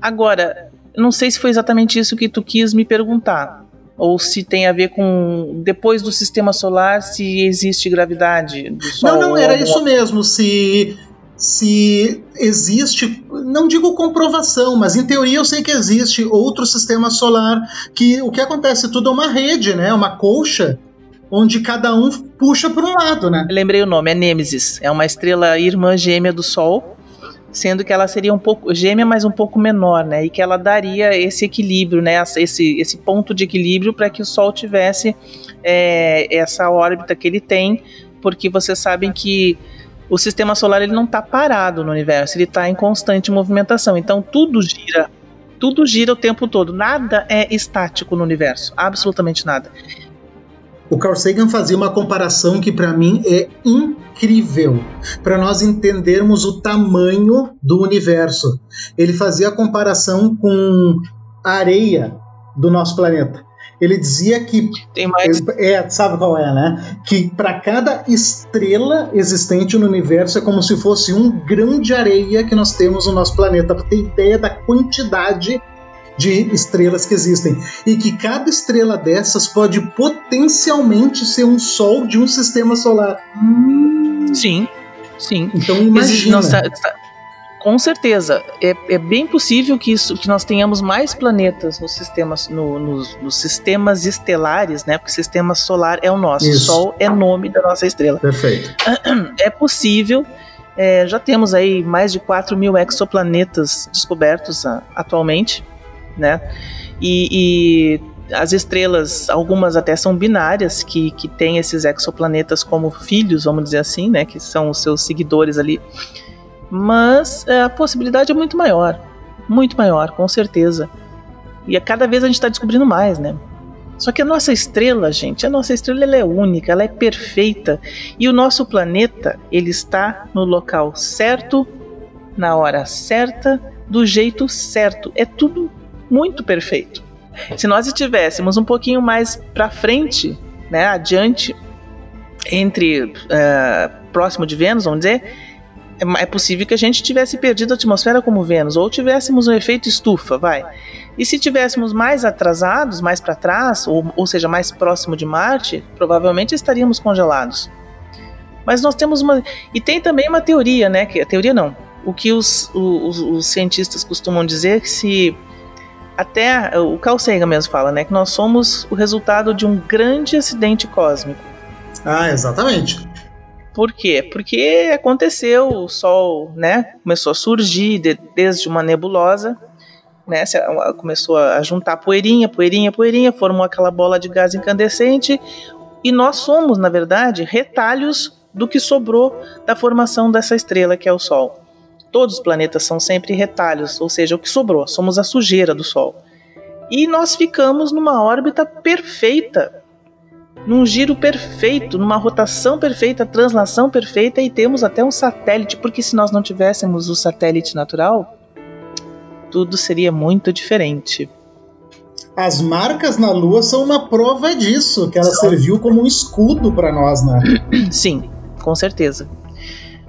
Agora, não sei se foi exatamente isso que tu quis me perguntar, ou se tem a ver com depois do sistema solar se existe gravidade do Sol. Não, não, era isso mesmo. Se se existe, não digo comprovação, mas em teoria eu sei que existe outro sistema solar que o que acontece tudo é uma rede, né? Uma colcha onde cada um puxa para um lado, né? lembrei o nome, é Nêmesis. É uma estrela irmã gêmea do Sol, sendo que ela seria um pouco gêmea, mas um pouco menor, né? E que ela daria esse equilíbrio, né? Esse, esse ponto de equilíbrio para que o Sol tivesse é, essa órbita que ele tem, porque vocês sabem que o sistema solar ele não está parado no universo, ele está em constante movimentação. Então tudo gira, tudo gira o tempo todo. Nada é estático no universo, absolutamente nada. O Carl Sagan fazia uma comparação que para mim é incrível para nós entendermos o tamanho do universo. Ele fazia a comparação com a areia do nosso planeta. Ele dizia que. Tem mais. É, sabe qual é, né? Que para cada estrela existente no universo é como se fosse um grão de areia que nós temos no nosso planeta, para ter ideia da quantidade de estrelas que existem. E que cada estrela dessas pode potencialmente ser um sol de um sistema solar. Sim, sim. Então imagina. Existe, com certeza, é, é, bem possível que, isso, que nós tenhamos mais planetas nos sistemas, no, nos, nos, sistemas estelares, né? Porque o sistema solar é o nosso, isso. o Sol é nome da nossa estrela. Perfeito. É possível, é, já temos aí mais de 4 mil exoplanetas descobertos a, atualmente, né? E, e as estrelas, algumas até são binárias, que, que têm esses exoplanetas como filhos, vamos dizer assim, né? Que são os seus seguidores ali. Mas é, a possibilidade é muito maior. Muito maior, com certeza. E a cada vez a gente está descobrindo mais, né? Só que a nossa estrela, gente, a nossa estrela ela é única, ela é perfeita. E o nosso planeta, ele está no local certo, na hora certa, do jeito certo. É tudo muito perfeito. Se nós estivéssemos um pouquinho mais para frente, né, adiante, entre uh, próximo de Vênus, vamos dizer, é, é possível que a gente tivesse perdido a atmosfera como Vênus, ou tivéssemos um efeito estufa, vai. E se tivéssemos mais atrasados, mais para trás, ou, ou seja, mais próximo de Marte, provavelmente estaríamos congelados. Mas nós temos uma. E tem também uma teoria, né? Que a teoria não. O que os, os, os cientistas costumam dizer que se até o Carl Sagan mesmo fala, né, que nós somos o resultado de um grande acidente cósmico. Ah, exatamente. Por quê? Porque aconteceu, o Sol, né, começou a surgir de, desde uma nebulosa, né, começou a juntar poeirinha, poeirinha, poeirinha, formou aquela bola de gás incandescente, e nós somos, na verdade, retalhos do que sobrou da formação dessa estrela que é o Sol. Todos os planetas são sempre retalhos, ou seja, o que sobrou, somos a sujeira do Sol. E nós ficamos numa órbita perfeita, num giro perfeito, numa rotação perfeita, translação perfeita e temos até um satélite, porque se nós não tivéssemos o satélite natural, tudo seria muito diferente. As marcas na Lua são uma prova disso, que ela serviu como um escudo para nós, né? Sim, com certeza.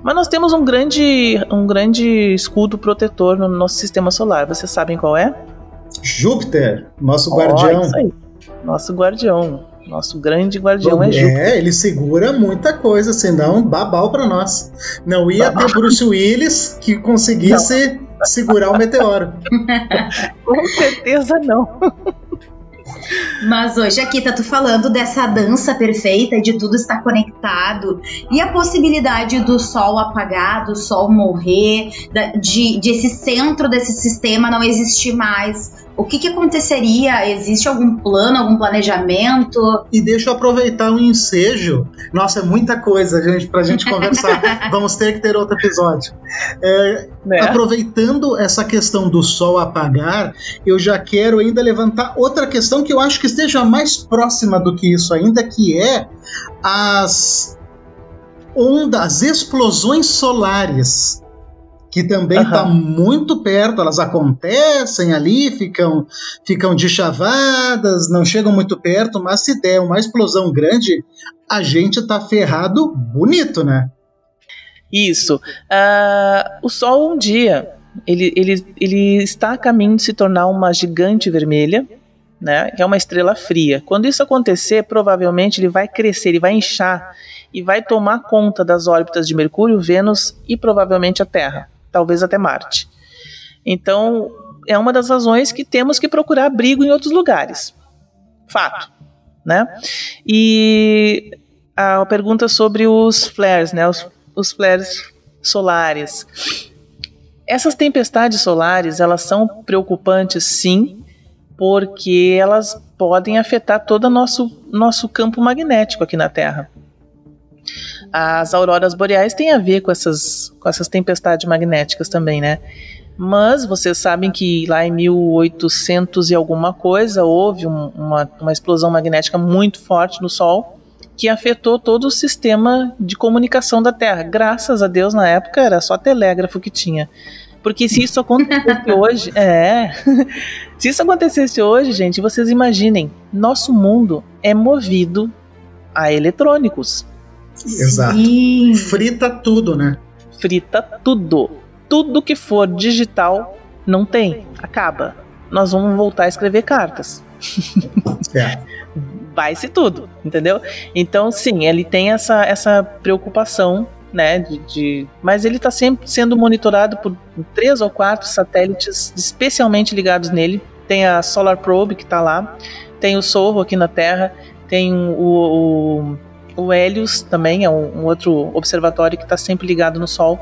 Mas nós temos um grande, um grande escudo protetor no nosso sistema solar. Vocês sabem qual é? Júpiter, nosso oh, guardião. Isso aí. Nosso guardião. Nosso grande guardião Bom, é Júpiter. É, ele segura muita coisa, sem dar um babau para nós. Não ia babau. ter Bruce Willis que conseguisse não. segurar o meteoro. Com certeza não. Mas hoje aqui tá tu falando dessa dança perfeita, de tudo estar conectado e a possibilidade do sol apagar, do sol morrer, de, de esse centro desse sistema não existir mais. O que, que aconteceria? Existe algum plano, algum planejamento? E deixa eu aproveitar um ensejo. Nossa, é muita coisa, gente, pra gente conversar. Vamos ter que ter outro episódio. É, né? Aproveitando essa questão do sol apagar, eu já quero ainda levantar outra questão que eu acho que esteja mais próxima do que isso ainda, que é as ondas, as explosões solares que também está uhum. muito perto, elas acontecem ali, ficam, ficam chavadas, não chegam muito perto, mas se der uma explosão grande, a gente está ferrado bonito, né? Isso. Uh, o Sol um dia, ele, ele, ele está a caminho de se tornar uma gigante vermelha, né, que é uma estrela fria. Quando isso acontecer, provavelmente ele vai crescer, ele vai inchar e vai tomar conta das órbitas de Mercúrio, Vênus e provavelmente a Terra talvez até Marte. Então, é uma das razões que temos que procurar abrigo em outros lugares. Fato, né? E a pergunta sobre os flares, né? Os, os flares solares. Essas tempestades solares, elas são preocupantes, sim, porque elas podem afetar todo o nosso, nosso campo magnético aqui na Terra. As auroras boreais têm a ver com essas, com essas tempestades magnéticas também, né? Mas vocês sabem que lá em 1800 e alguma coisa houve um, uma, uma explosão magnética muito forte no Sol que afetou todo o sistema de comunicação da Terra. Graças a Deus, na época era só telégrafo que tinha. Porque se isso acontecesse hoje, é. se isso acontecesse hoje, gente, vocês imaginem, nosso mundo é movido a eletrônicos. Exato. Frita tudo, né? Frita tudo. Tudo que for digital não tem, acaba. Nós vamos voltar a escrever cartas. É. Vai-se tudo, entendeu? Então, sim, ele tem essa, essa preocupação, né? De, de mas ele está sempre sendo monitorado por três ou quatro satélites especialmente ligados nele. Tem a Solar Probe que está lá, tem o Sorro aqui na Terra, tem o, o o Helios também é um, um outro observatório que está sempre ligado no Sol.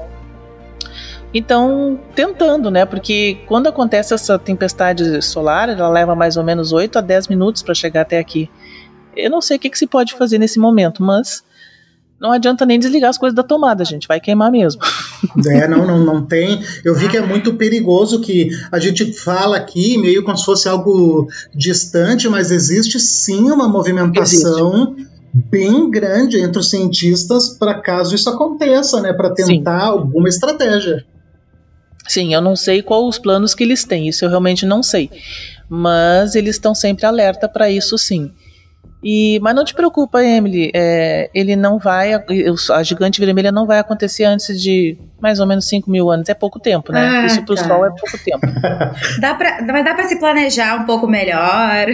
Então, tentando, né? Porque quando acontece essa tempestade solar, ela leva mais ou menos 8 a 10 minutos para chegar até aqui. Eu não sei o que, que se pode fazer nesse momento, mas não adianta nem desligar as coisas da tomada, gente. Vai queimar mesmo. É, não, não, não tem. Eu vi que é muito perigoso que a gente fala aqui meio como se fosse algo distante, mas existe sim uma movimentação existe. Bem grande entre os cientistas para caso isso aconteça, né? Para tentar sim. alguma estratégia. Sim, eu não sei qual os planos que eles têm, isso eu realmente não sei. Mas eles estão sempre alerta para isso sim. E, mas não te preocupa, Emily, é, ele não vai, a gigante vermelha não vai acontecer antes de mais ou menos 5 mil anos. É pouco tempo, né? Ah, Isso para o tá. Sol é pouco tempo. dá pra, mas dá para se planejar um pouco melhor.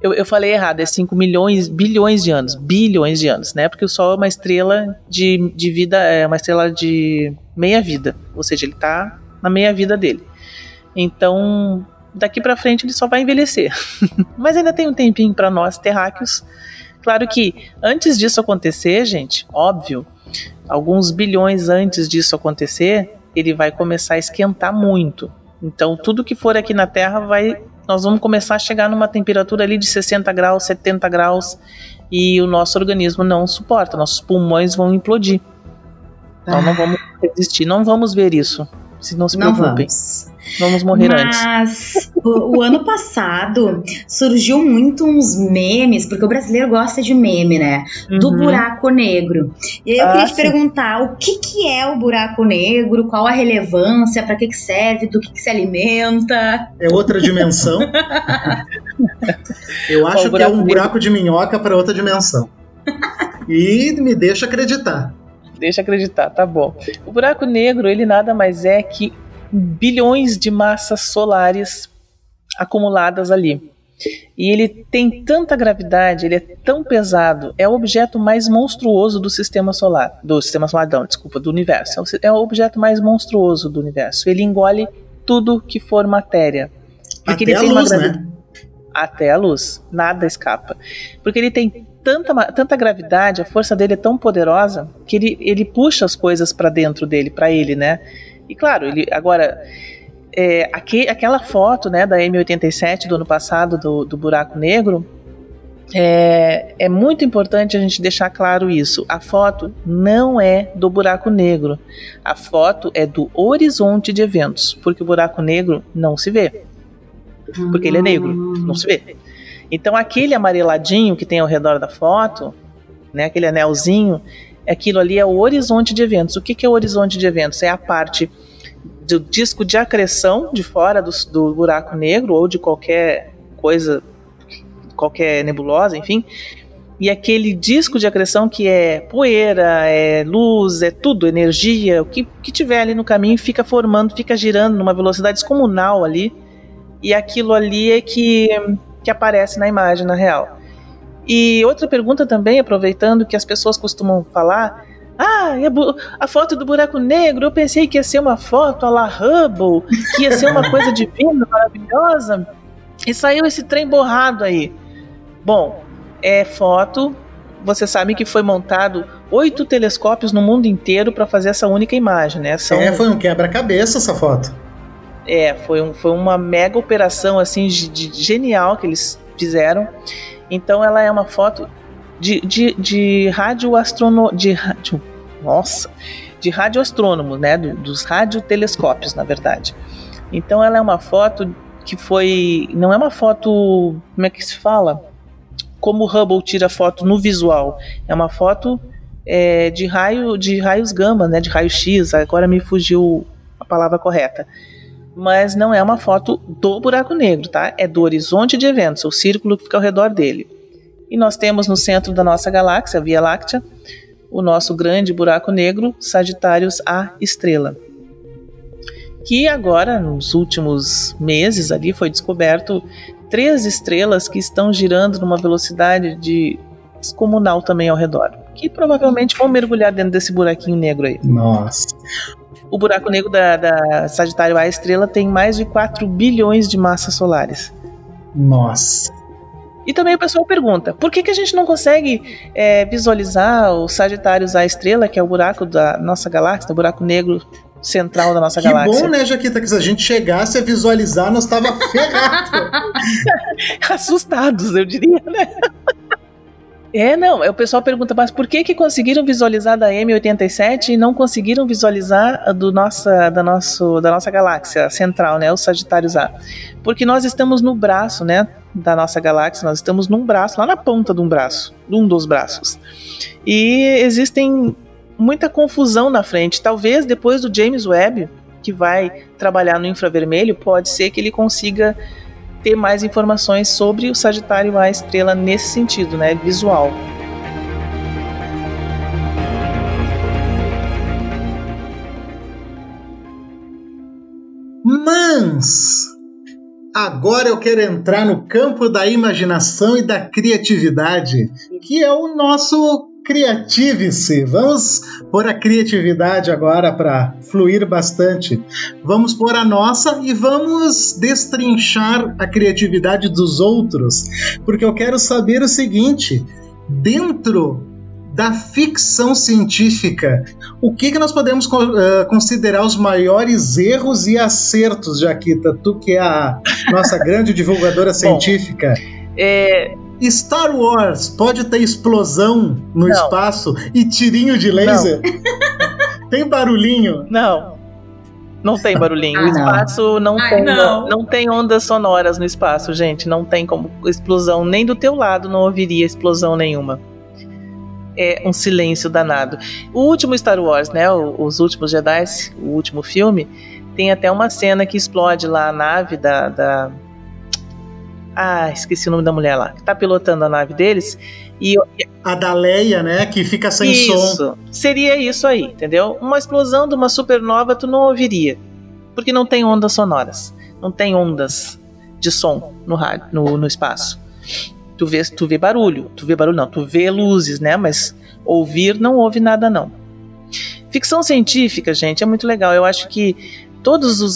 Eu, eu falei errado, é 5 milhões, bilhões de anos, bilhões de anos, né? Porque o Sol é uma estrela de, de vida, é uma estrela de meia vida, ou seja, ele está na meia vida dele. Então, daqui para frente ele só vai envelhecer. Mas ainda tem um tempinho para nós terráqueos. Claro que antes disso acontecer, gente, óbvio, alguns bilhões antes disso acontecer, ele vai começar a esquentar muito. Então, tudo que for aqui na Terra vai nós vamos começar a chegar numa temperatura ali de 60 graus, 70 graus, e o nosso organismo não suporta, nossos pulmões vão implodir. Então ah. não vamos resistir, não vamos ver isso. Se não se preocupem. Vamos. Vamos morrer Mas, antes. Mas o, o, ano passado surgiu muito uns memes, porque o brasileiro gosta de meme, né? Uhum. Do buraco negro. E aí eu ah, queria te sim. perguntar o que, que é o buraco negro, qual a relevância, para que, que serve, do que, que se alimenta. É outra dimensão. eu acho que é um buraco de minhoca para outra dimensão. E me deixa acreditar. Deixa acreditar, tá bom. O buraco negro, ele nada mais é que bilhões de massas solares acumuladas ali. E ele tem tanta gravidade, ele é tão pesado, é o objeto mais monstruoso do sistema solar. Do sistema solar, não, desculpa, do universo. É o objeto mais monstruoso do universo. Ele engole tudo que for matéria. Porque Até ele tem luz, uma gravidade. Né? Até a luz, nada escapa. Porque ele tem tanta, tanta gravidade, a força dele é tão poderosa que ele, ele puxa as coisas para dentro dele, para ele, né? E claro, ele agora é, aqui, aquela foto né, da M87 do ano passado do, do buraco negro é, é, muito importante a gente deixar claro isso. A foto não é do buraco negro. A foto é do horizonte de eventos, porque o buraco negro não se vê. Porque ele é negro, não se vê. Então aquele amareladinho que tem ao redor da foto, né, aquele anelzinho, aquilo ali é o horizonte de eventos. O que, que é o horizonte de eventos? É a parte do disco de acreção de fora do, do buraco negro ou de qualquer coisa, qualquer nebulosa, enfim, e aquele disco de acreção que é poeira, é luz, é tudo, energia, o que, que tiver ali no caminho fica formando, fica girando numa velocidade descomunal ali, e aquilo ali é que, que aparece na imagem, na real. E outra pergunta também, aproveitando que as pessoas costumam falar, ah, a foto do buraco negro, eu pensei que ia ser uma foto a la Hubble, que ia ser uma coisa divina, maravilhosa, e saiu esse trem borrado aí. Bom, é foto, você sabe que foi montado oito telescópios no mundo inteiro para fazer essa única imagem, né? São... É, foi um quebra-cabeça essa foto. É, foi, um, foi uma mega operação assim de, de, genial que eles fizeram. Então ela é uma foto de, de, de radioastrono... De, de, nossa! De radioastrônomos, né? Do, dos radiotelescópios, na verdade. Então ela é uma foto que foi... Não é uma foto... Como é que se fala? Como o Hubble tira foto no visual. É uma foto é, de, raio, de raios gama, né? De raio X. Agora me fugiu a palavra correta mas não é uma foto do buraco negro, tá? É do horizonte de eventos, o círculo que fica ao redor dele. E nós temos no centro da nossa galáxia, a Via Láctea, o nosso grande buraco negro, Sagitários A estrela. Que agora, nos últimos meses ali, foi descoberto três estrelas que estão girando numa velocidade de descomunal também ao redor. Que provavelmente vão mergulhar dentro desse buraquinho negro aí. Nossa. O buraco negro da, da Sagitário A estrela tem mais de 4 bilhões de massas solares. Nossa. E também o pessoal pergunta: por que, que a gente não consegue é, visualizar o Sagitários A estrela, que é o buraco da nossa galáxia, o buraco negro central da nossa que galáxia. bom, né, Jaquita, que se a gente chegasse a visualizar, nós tava ferrado. Assustados, eu diria, né? É, não, o pessoal pergunta, mas por que que conseguiram visualizar da M87 e não conseguiram visualizar do nossa, da, nosso, da nossa galáxia central, né, o Sagitários A? Porque nós estamos no braço, né, da nossa galáxia, nós estamos num braço, lá na ponta de um braço, de um dos braços. E existem muita confusão na frente. Talvez depois do James Webb, que vai trabalhar no infravermelho, pode ser que ele consiga ter mais informações sobre o Sagitário A estrela nesse sentido, né, visual. Mas agora eu quero entrar no campo da imaginação e da criatividade, que é o nosso Criative-se. Vamos pôr a criatividade agora para fluir bastante. Vamos pôr a nossa e vamos destrinchar a criatividade dos outros, porque eu quero saber o seguinte: dentro da ficção científica, o que, que nós podemos uh, considerar os maiores erros e acertos, Jaquita? Tu que é a nossa grande divulgadora científica. Bom, é, Star Wars pode ter explosão no não. espaço e tirinho de laser? tem barulhinho? Não. Não tem barulhinho. Ah, o espaço não, não tem não. não tem ondas sonoras no espaço, gente. Não tem como explosão. Nem do teu lado não ouviria explosão nenhuma. É um silêncio danado. O último Star Wars, né? Os últimos Jedi, o último filme, tem até uma cena que explode lá a nave da, da ah, esqueci o nome da mulher lá, que tá pilotando a nave deles. E a da Leia, né, que fica sem isso, som. Seria isso aí, entendeu? Uma explosão de uma supernova tu não ouviria, porque não tem ondas sonoras, não tem ondas de som no rádio, no, no espaço. Tu vê, tu vê barulho, tu vê barulho não, tu vê luzes, né, mas ouvir não ouve nada não. Ficção científica, gente, é muito legal. Eu acho que todos os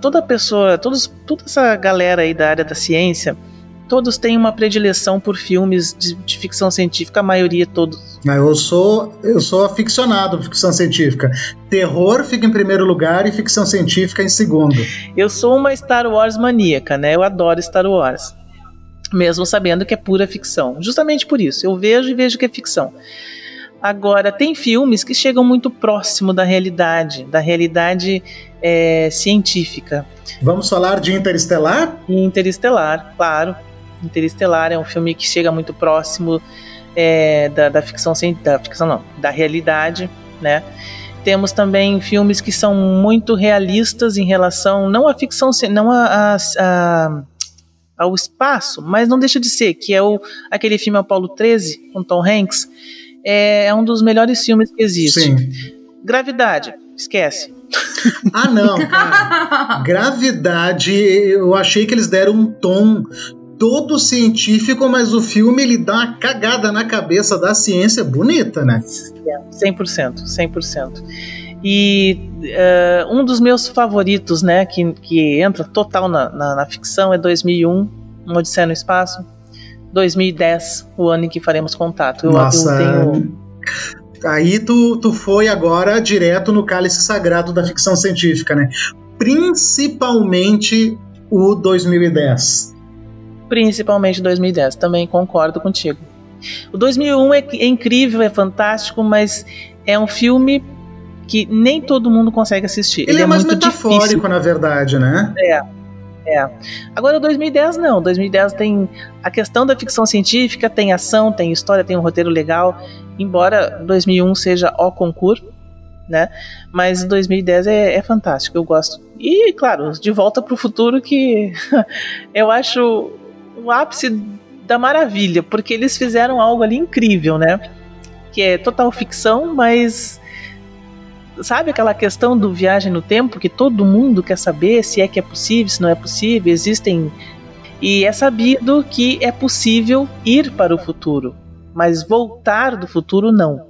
toda pessoa, todos, toda essa galera aí da área da ciência, todos têm uma predileção por filmes de, de ficção científica, a maioria todos. Eu sou eu sou aficionado por ficção científica. Terror fica em primeiro lugar e ficção científica em segundo. Eu sou uma Star Wars maníaca, né? Eu adoro Star Wars. Mesmo sabendo que é pura ficção. Justamente por isso, eu vejo e vejo que é ficção. Agora, tem filmes que chegam muito próximo da realidade, da realidade é, científica. Vamos falar de Interestelar? Interestelar, claro. Interestelar é um filme que chega muito próximo é, da, da ficção da ficção não, da realidade, né? Temos também filmes que são muito realistas em relação não à ficção, não a, a, a ao espaço, mas não deixa de ser, que é o aquele filme Apollo 13 com Tom Hanks, é, é um dos melhores filmes que existe. Sim. Gravidade, esquece. Ah, não, cara. Gravidade, eu achei que eles deram um tom todo científico, mas o filme ele dá uma cagada na cabeça da ciência bonita, né? 100%, 100%. E uh, um dos meus favoritos, né, que, que entra total na, na, na ficção é 2001, Uma Odisseia no Espaço. 2010, o ano em que faremos contato. Eu, Nossa, eu tenho... Aí tu, tu foi agora direto no cálice sagrado da ficção científica, né? Principalmente o 2010. Principalmente 2010, também concordo contigo. O 2001 é, é incrível, é fantástico, mas é um filme que nem todo mundo consegue assistir. Ele, Ele é, é, mais metafórico, difícil. na verdade, né? É. É. Agora, 2010 não. 2010 tem a questão da ficção científica, tem ação, tem história, tem um roteiro legal. Embora 2001 seja o concurso, né? Mas 2010 é, é fantástico, eu gosto. E, claro, De Volta para o Futuro, que eu acho o ápice da maravilha, porque eles fizeram algo ali incrível, né? Que é total ficção, mas sabe aquela questão do viagem no tempo que todo mundo quer saber se é que é possível, se não é possível, existem e é sabido que é possível ir para o futuro, mas voltar do futuro não,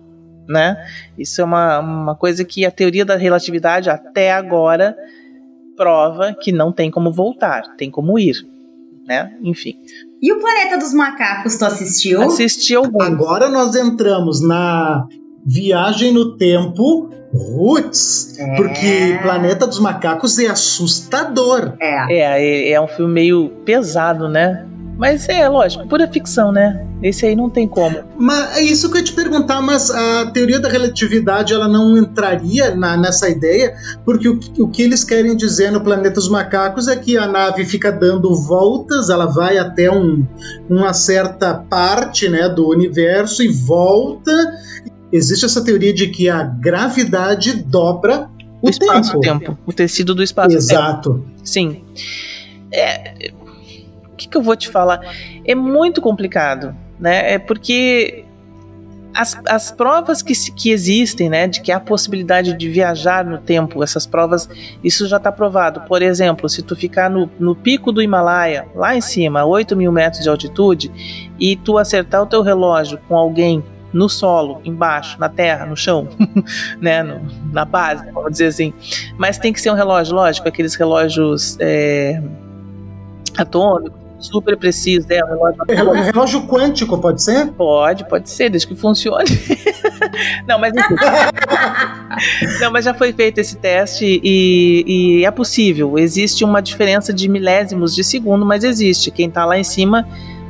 né? Isso é uma, uma coisa que a teoria da relatividade até agora prova que não tem como voltar, tem como ir, né? Enfim. E o Planeta dos Macacos, tu assistiu? Assistiu. Agora nós entramos na Viagem no Tempo Roots, É. porque Planeta dos Macacos é assustador. É. É, é, é um filme meio pesado, né? Mas é, lógico, pura ficção, né? Esse aí não tem como. Mas é isso que eu ia te perguntar, mas a teoria da relatividade ela não entraria na- nessa ideia, porque o, que- o que eles querem dizer no Planeta dos Macacos é que a nave fica dando voltas, ela vai até um- uma certa parte né, do universo e volta. Existe essa teoria de que a gravidade dobra o, O espaço-tempo. O tecido do espaço-tempo. Exato. Sim. É, o que, que eu vou te falar? É muito complicado, né? É porque as, as provas que, que existem, né, de que há possibilidade de viajar no tempo, essas provas, isso já está provado. Por exemplo, se tu ficar no, no pico do Himalaia, lá em cima, a 8 mil metros de altitude, e tu acertar o teu relógio com alguém no solo, embaixo, na terra, no chão, né, no- na base, vamos dizer assim. Mas tem que ser um relógio, lógico, aqueles relógios é, atômicos, super precisos, é, um relógio atômico. Relógio quântico, pode ser? Pode, pode ser, desde que funcione. Não, mas. Não, mas já foi feito esse teste e, e é possível. Existe uma diferença de milésimos de segundo, mas existe. Quem tá lá em cima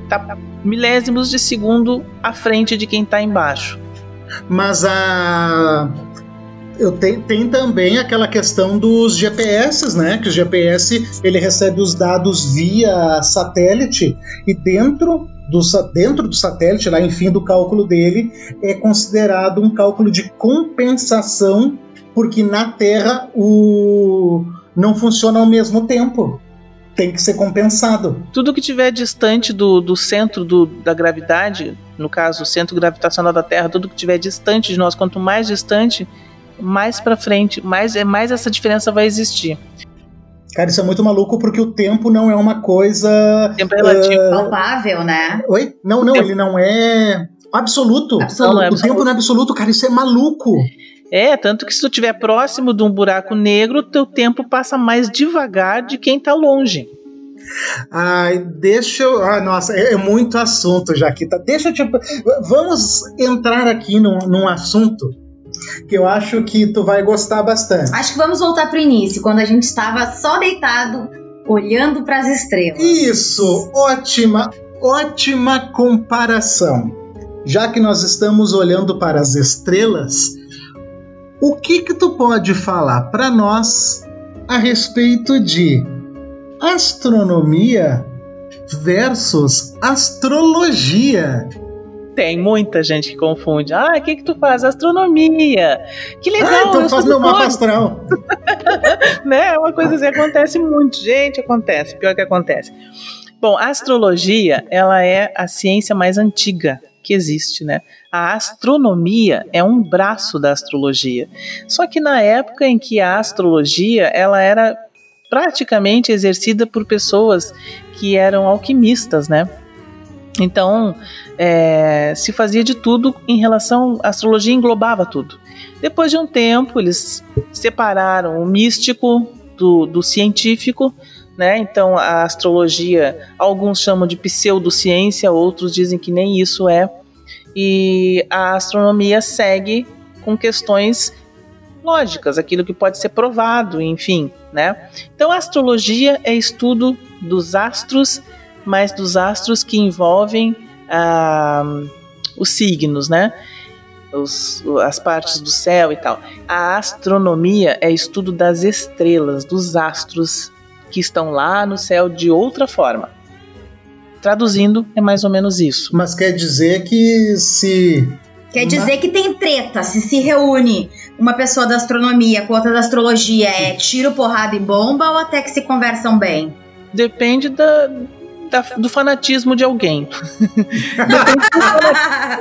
tá milésimos de segundo à frente de quem tá embaixo. Mas a. Eu tem, tem também aquela questão dos GPS, né? Que o GPS ele recebe os dados via satélite e dentro do, dentro do satélite, lá enfim do cálculo dele, é considerado um cálculo de compensação, porque na Terra o não funciona ao mesmo tempo. Tem que ser compensado. Tudo que tiver distante do, do centro do- da gravidade, no caso, o centro gravitacional da Terra, tudo que tiver distante de nós, quanto mais distante, mais para frente, mais, é mais essa diferença vai existir. Cara, isso é muito maluco porque o tempo não é uma coisa. Tempo é relativo. ah, Palpável, né? Oi? Não, não, ele não é absoluto. Absoluto. Não, não é O tempo não é absoluto, cara, isso é maluco. É, tanto que se tu estiver próximo de um buraco negro, teu tempo passa mais devagar de quem tá longe. Ai, deixa eu. Ah, nossa, é, é muito assunto, Jaquita. Deixa eu te. Vamos entrar aqui num, num assunto que eu acho que tu vai gostar bastante. Acho que vamos voltar pro início, quando a gente estava só deitado, olhando para as estrelas. Isso, ótima, ótima comparação. Já que nós estamos olhando para as estrelas, o que que tu pode falar para nós a respeito de astronomia versus astrologia? Tem muita gente que confunde. Ah, o que que tu faz? Astronomia. Que legal. ah, então eu faz meu mapa astral. né? É uma coisa assim, acontece muito. Gente, acontece. Pior que acontece. Bom, a astrologia, ela é a ciência mais antiga que existe, né? A astronomia é um braço da astrologia. Só que na época em que a astrologia, ela era praticamente exercida por pessoas que eram alquimistas, né? Então, é, se fazia de tudo em relação. A astrologia englobava tudo. Depois de um tempo, eles separaram o místico do, do científico, né? Então, a astrologia, alguns chamam de pseudociência, outros dizem que nem isso é. E a astronomia segue com questões lógicas, aquilo que pode ser provado, enfim, né? Então, a astrologia é estudo dos astros, mas dos astros que envolvem ah, os signos, né? Os, as partes do céu e tal. A astronomia é estudo das estrelas, dos astros que estão lá no céu de outra forma. Traduzindo, é mais ou menos isso. Mas quer dizer que se. Quer dizer que tem treta, se se reúne uma pessoa da astronomia com outra da astrologia, é tiro, porrada e bomba ou até que se conversam bem? Depende da, da- do fanatismo de alguém.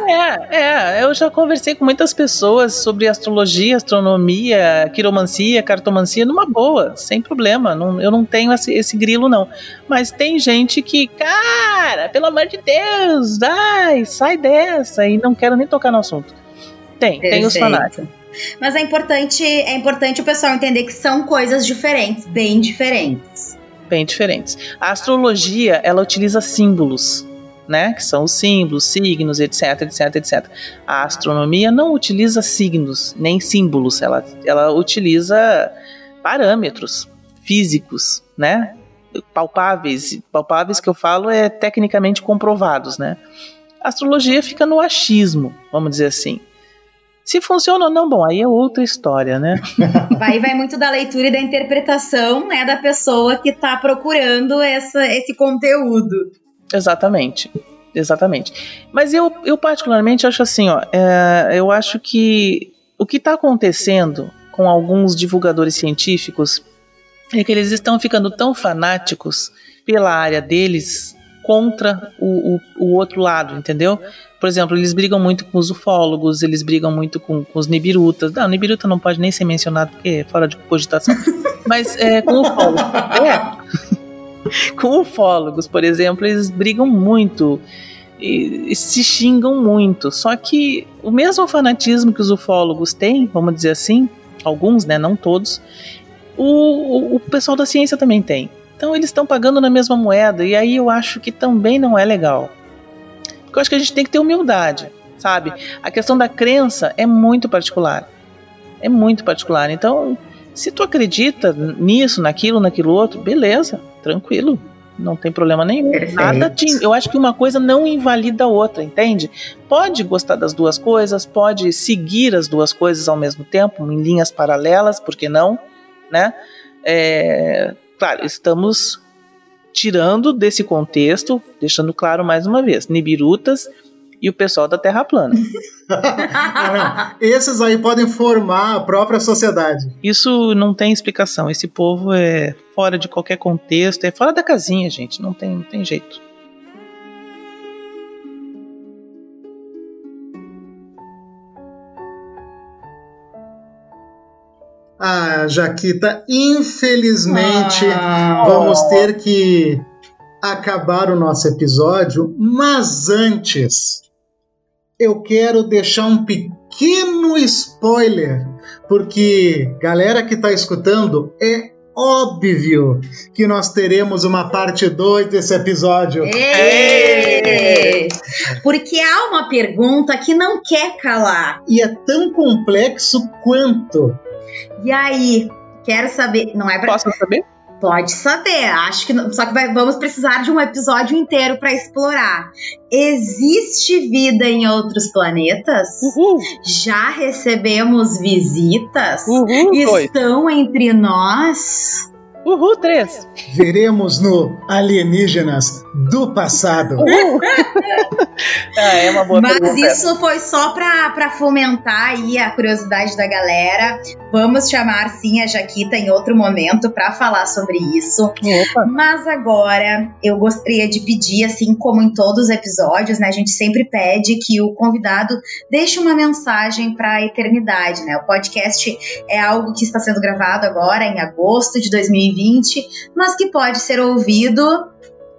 É, é, eu já conversei com muitas pessoas sobre astrologia, astronomia, quiromancia, cartomancia, numa boa, sem problema. Não- eu não tenho esse, esse grilo, não. Mas tem gente que, cara, pelo amor de Deus, ai, sai dessa, e não quero nem tocar no assunto. Tem, tem os Perfeito. fanáticos. Mas é importante, é importante o pessoal entender que são coisas diferentes, bem diferentes. Bem diferentes. A astrologia, ela utiliza símbolos. né? Que são os símbolos, signos, etc, etc, etc. A astronomia não utiliza signos nem símbolos, ela, ela utiliza parâmetros físicos, né? Palpáveis, palpáveis que eu falo é tecnicamente comprovados, né? A astrologia fica no achismo, vamos dizer assim. Se funciona ou não, bom, aí é outra história, né? Vai, vai muito da leitura e da interpretação, né, da pessoa que está procurando essa, esse conteúdo. Exatamente. Exatamente. Mas eu, eu particularmente acho assim, ó, é, eu acho que o que está acontecendo com alguns divulgadores científicos é que eles estão ficando tão fanáticos pela área deles contra o, o, o outro lado, entendeu? Por exemplo, eles brigam muito com os ufólogos, eles brigam muito com, com os nibirutas. Não, nibiruta não pode nem ser mencionado porque é fora de cogitação. Mas é, com ufólogos. É. com ufólogos, por exemplo, eles brigam muito. E, e, se xingam muito. Só que o mesmo fanatismo que os ufólogos têm, vamos dizer assim, alguns, né, não todos, o, o, o pessoal da ciência também tem. Então eles estão pagando na mesma moeda e aí eu acho que também não é legal. Porque eu acho que a gente tem que ter humildade, sabe? A questão da crença é muito particular. É muito particular. Então, se tu acredita nisso, naquilo, naquilo outro, beleza, tranquilo. Não tem problema nenhum. Perfeito. Nada te, eu acho que uma coisa não invalida a outra, entende? Pode gostar das duas coisas, pode seguir as duas coisas ao mesmo tempo, em linhas paralelas, por que não? Né? É, Claro, estamos tirando desse contexto, deixando claro mais uma vez, Nibirutas e o pessoal da Terra plana. Esses aí podem formar a própria sociedade. Isso não tem explicação. Esse povo é fora de qualquer contexto, é fora da casinha, gente. Não tem, não tem jeito. Ah, Jaquita, infelizmente ah, vamos ter que acabar o nosso episódio, mas antes eu quero deixar um pequeno spoiler, porque galera que está escutando, é óbvio que nós teremos uma parte 2 desse episódio. Ei! Porque há uma pergunta que não quer calar. E é tão complexo quanto. E aí, quero saber. Não é pra... Posso saber? Pode saber, acho que não, só que vai, vamos precisar de um episódio inteiro para explorar. Existe vida em outros planetas? Uhul. Já recebemos visitas? Uhul, Estão dois. entre nós? Uhul, três. Veremos no Alienígenas do Passado. Ah, é uma boa Mas pergunta. isso foi só para fomentar aí a curiosidade da galera. Vamos chamar sim a Jaquita em outro momento para falar sobre isso. Opa. Mas agora eu gostaria de pedir, assim como em todos os episódios, né? A gente sempre pede que o convidado deixe uma mensagem para a eternidade, né? O podcast é algo que está sendo gravado agora em agosto de 2020 mas que pode ser ouvido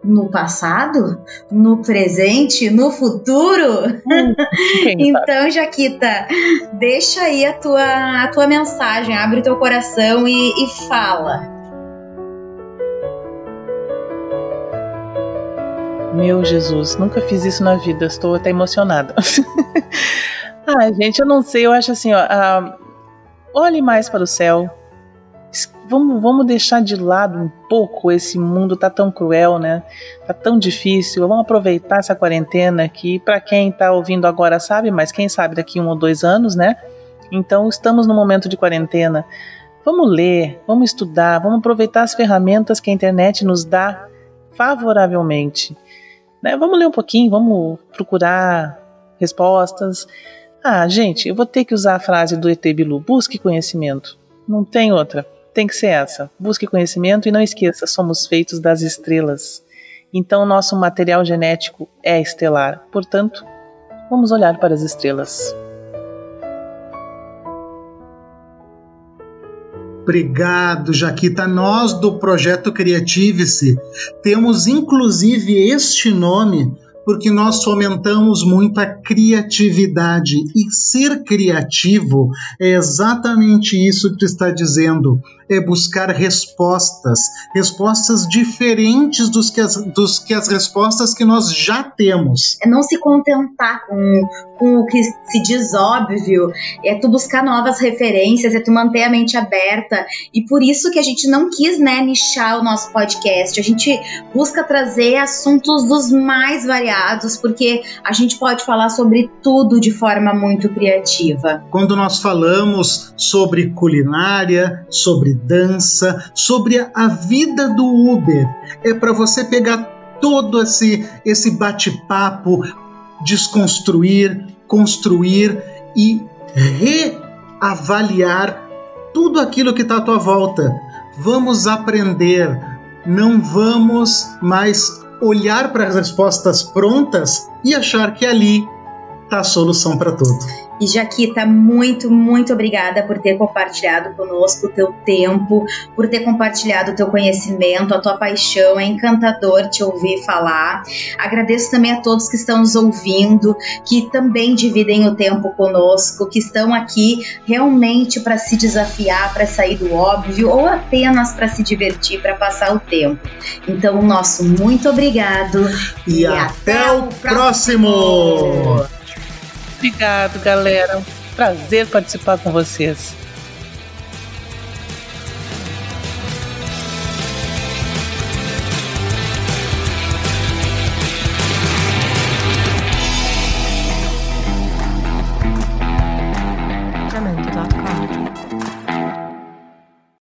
no passado, no presente, no futuro. Hum, então, Jaquita, deixa aí a tua, a tua mensagem, abre o teu coração e, e fala. Meu Jesus, nunca fiz isso na vida, estou até emocionada. Ai, gente, eu não sei, eu acho assim, ó, uh, olhe mais para o céu, vamos, vamos deixar de lado um pouco esse mundo tá tão cruel, né? Tá tão difícil. Vamos aproveitar essa quarentena que para quem tá ouvindo agora sabe, mas quem sabe daqui um ou dois anos, né? Então estamos no momento de quarentena. Vamos ler, vamos estudar, vamos aproveitar as ferramentas que a internet nos dá favoravelmente. Né? Vamos ler um pouquinho, vamos procurar respostas. Ah, gente, eu vou ter que usar a frase do ET Bilu: busque conhecimento. Não tem outra tem que ser essa. Busque conhecimento e não esqueça, somos feitos das estrelas. Então, nosso material genético é estelar. Portanto, vamos olhar para as estrelas. Obrigado, Jaquita. Nós do Projeto Criative-se temos inclusive este nome porque nós fomentamos muito a criatividade. E ser criativo é exatamente isso que tu está dizendo. É buscar respostas, respostas diferentes dos que as, dos que as respostas que nós já temos. É não se contentar com, com o que se diz óbvio, é tu buscar novas referências, é tu manter a mente aberta. E por isso que a gente não quis, né, nichar o nosso podcast. A gente busca trazer assuntos dos mais variados, porque a gente pode falar sobre tudo de forma muito criativa. Quando nós falamos sobre culinária, sobre dança, sobre a vida do Uber, é para você pegar todo esse, esse bate-papo, desconstruir, construir e reavaliar tudo aquilo que está à tua volta. Vamos aprender, não vamos mais olhar para as respostas prontas e achar que ali está a solução para tudo. E Jaquita, muito, muito obrigada por ter compartilhado conosco o teu tempo, por ter compartilhado o teu conhecimento, a tua paixão. É encantador te ouvir falar. Agradeço também a todos que estão nos ouvindo, que também dividem o tempo conosco, que estão aqui realmente para se desafiar, para sair do óbvio ou apenas para se divertir, para passar o tempo. Então, nosso muito obrigado e, e até, até, o próximo. próximo. Obrigado, galera. Prazer participar com vocês.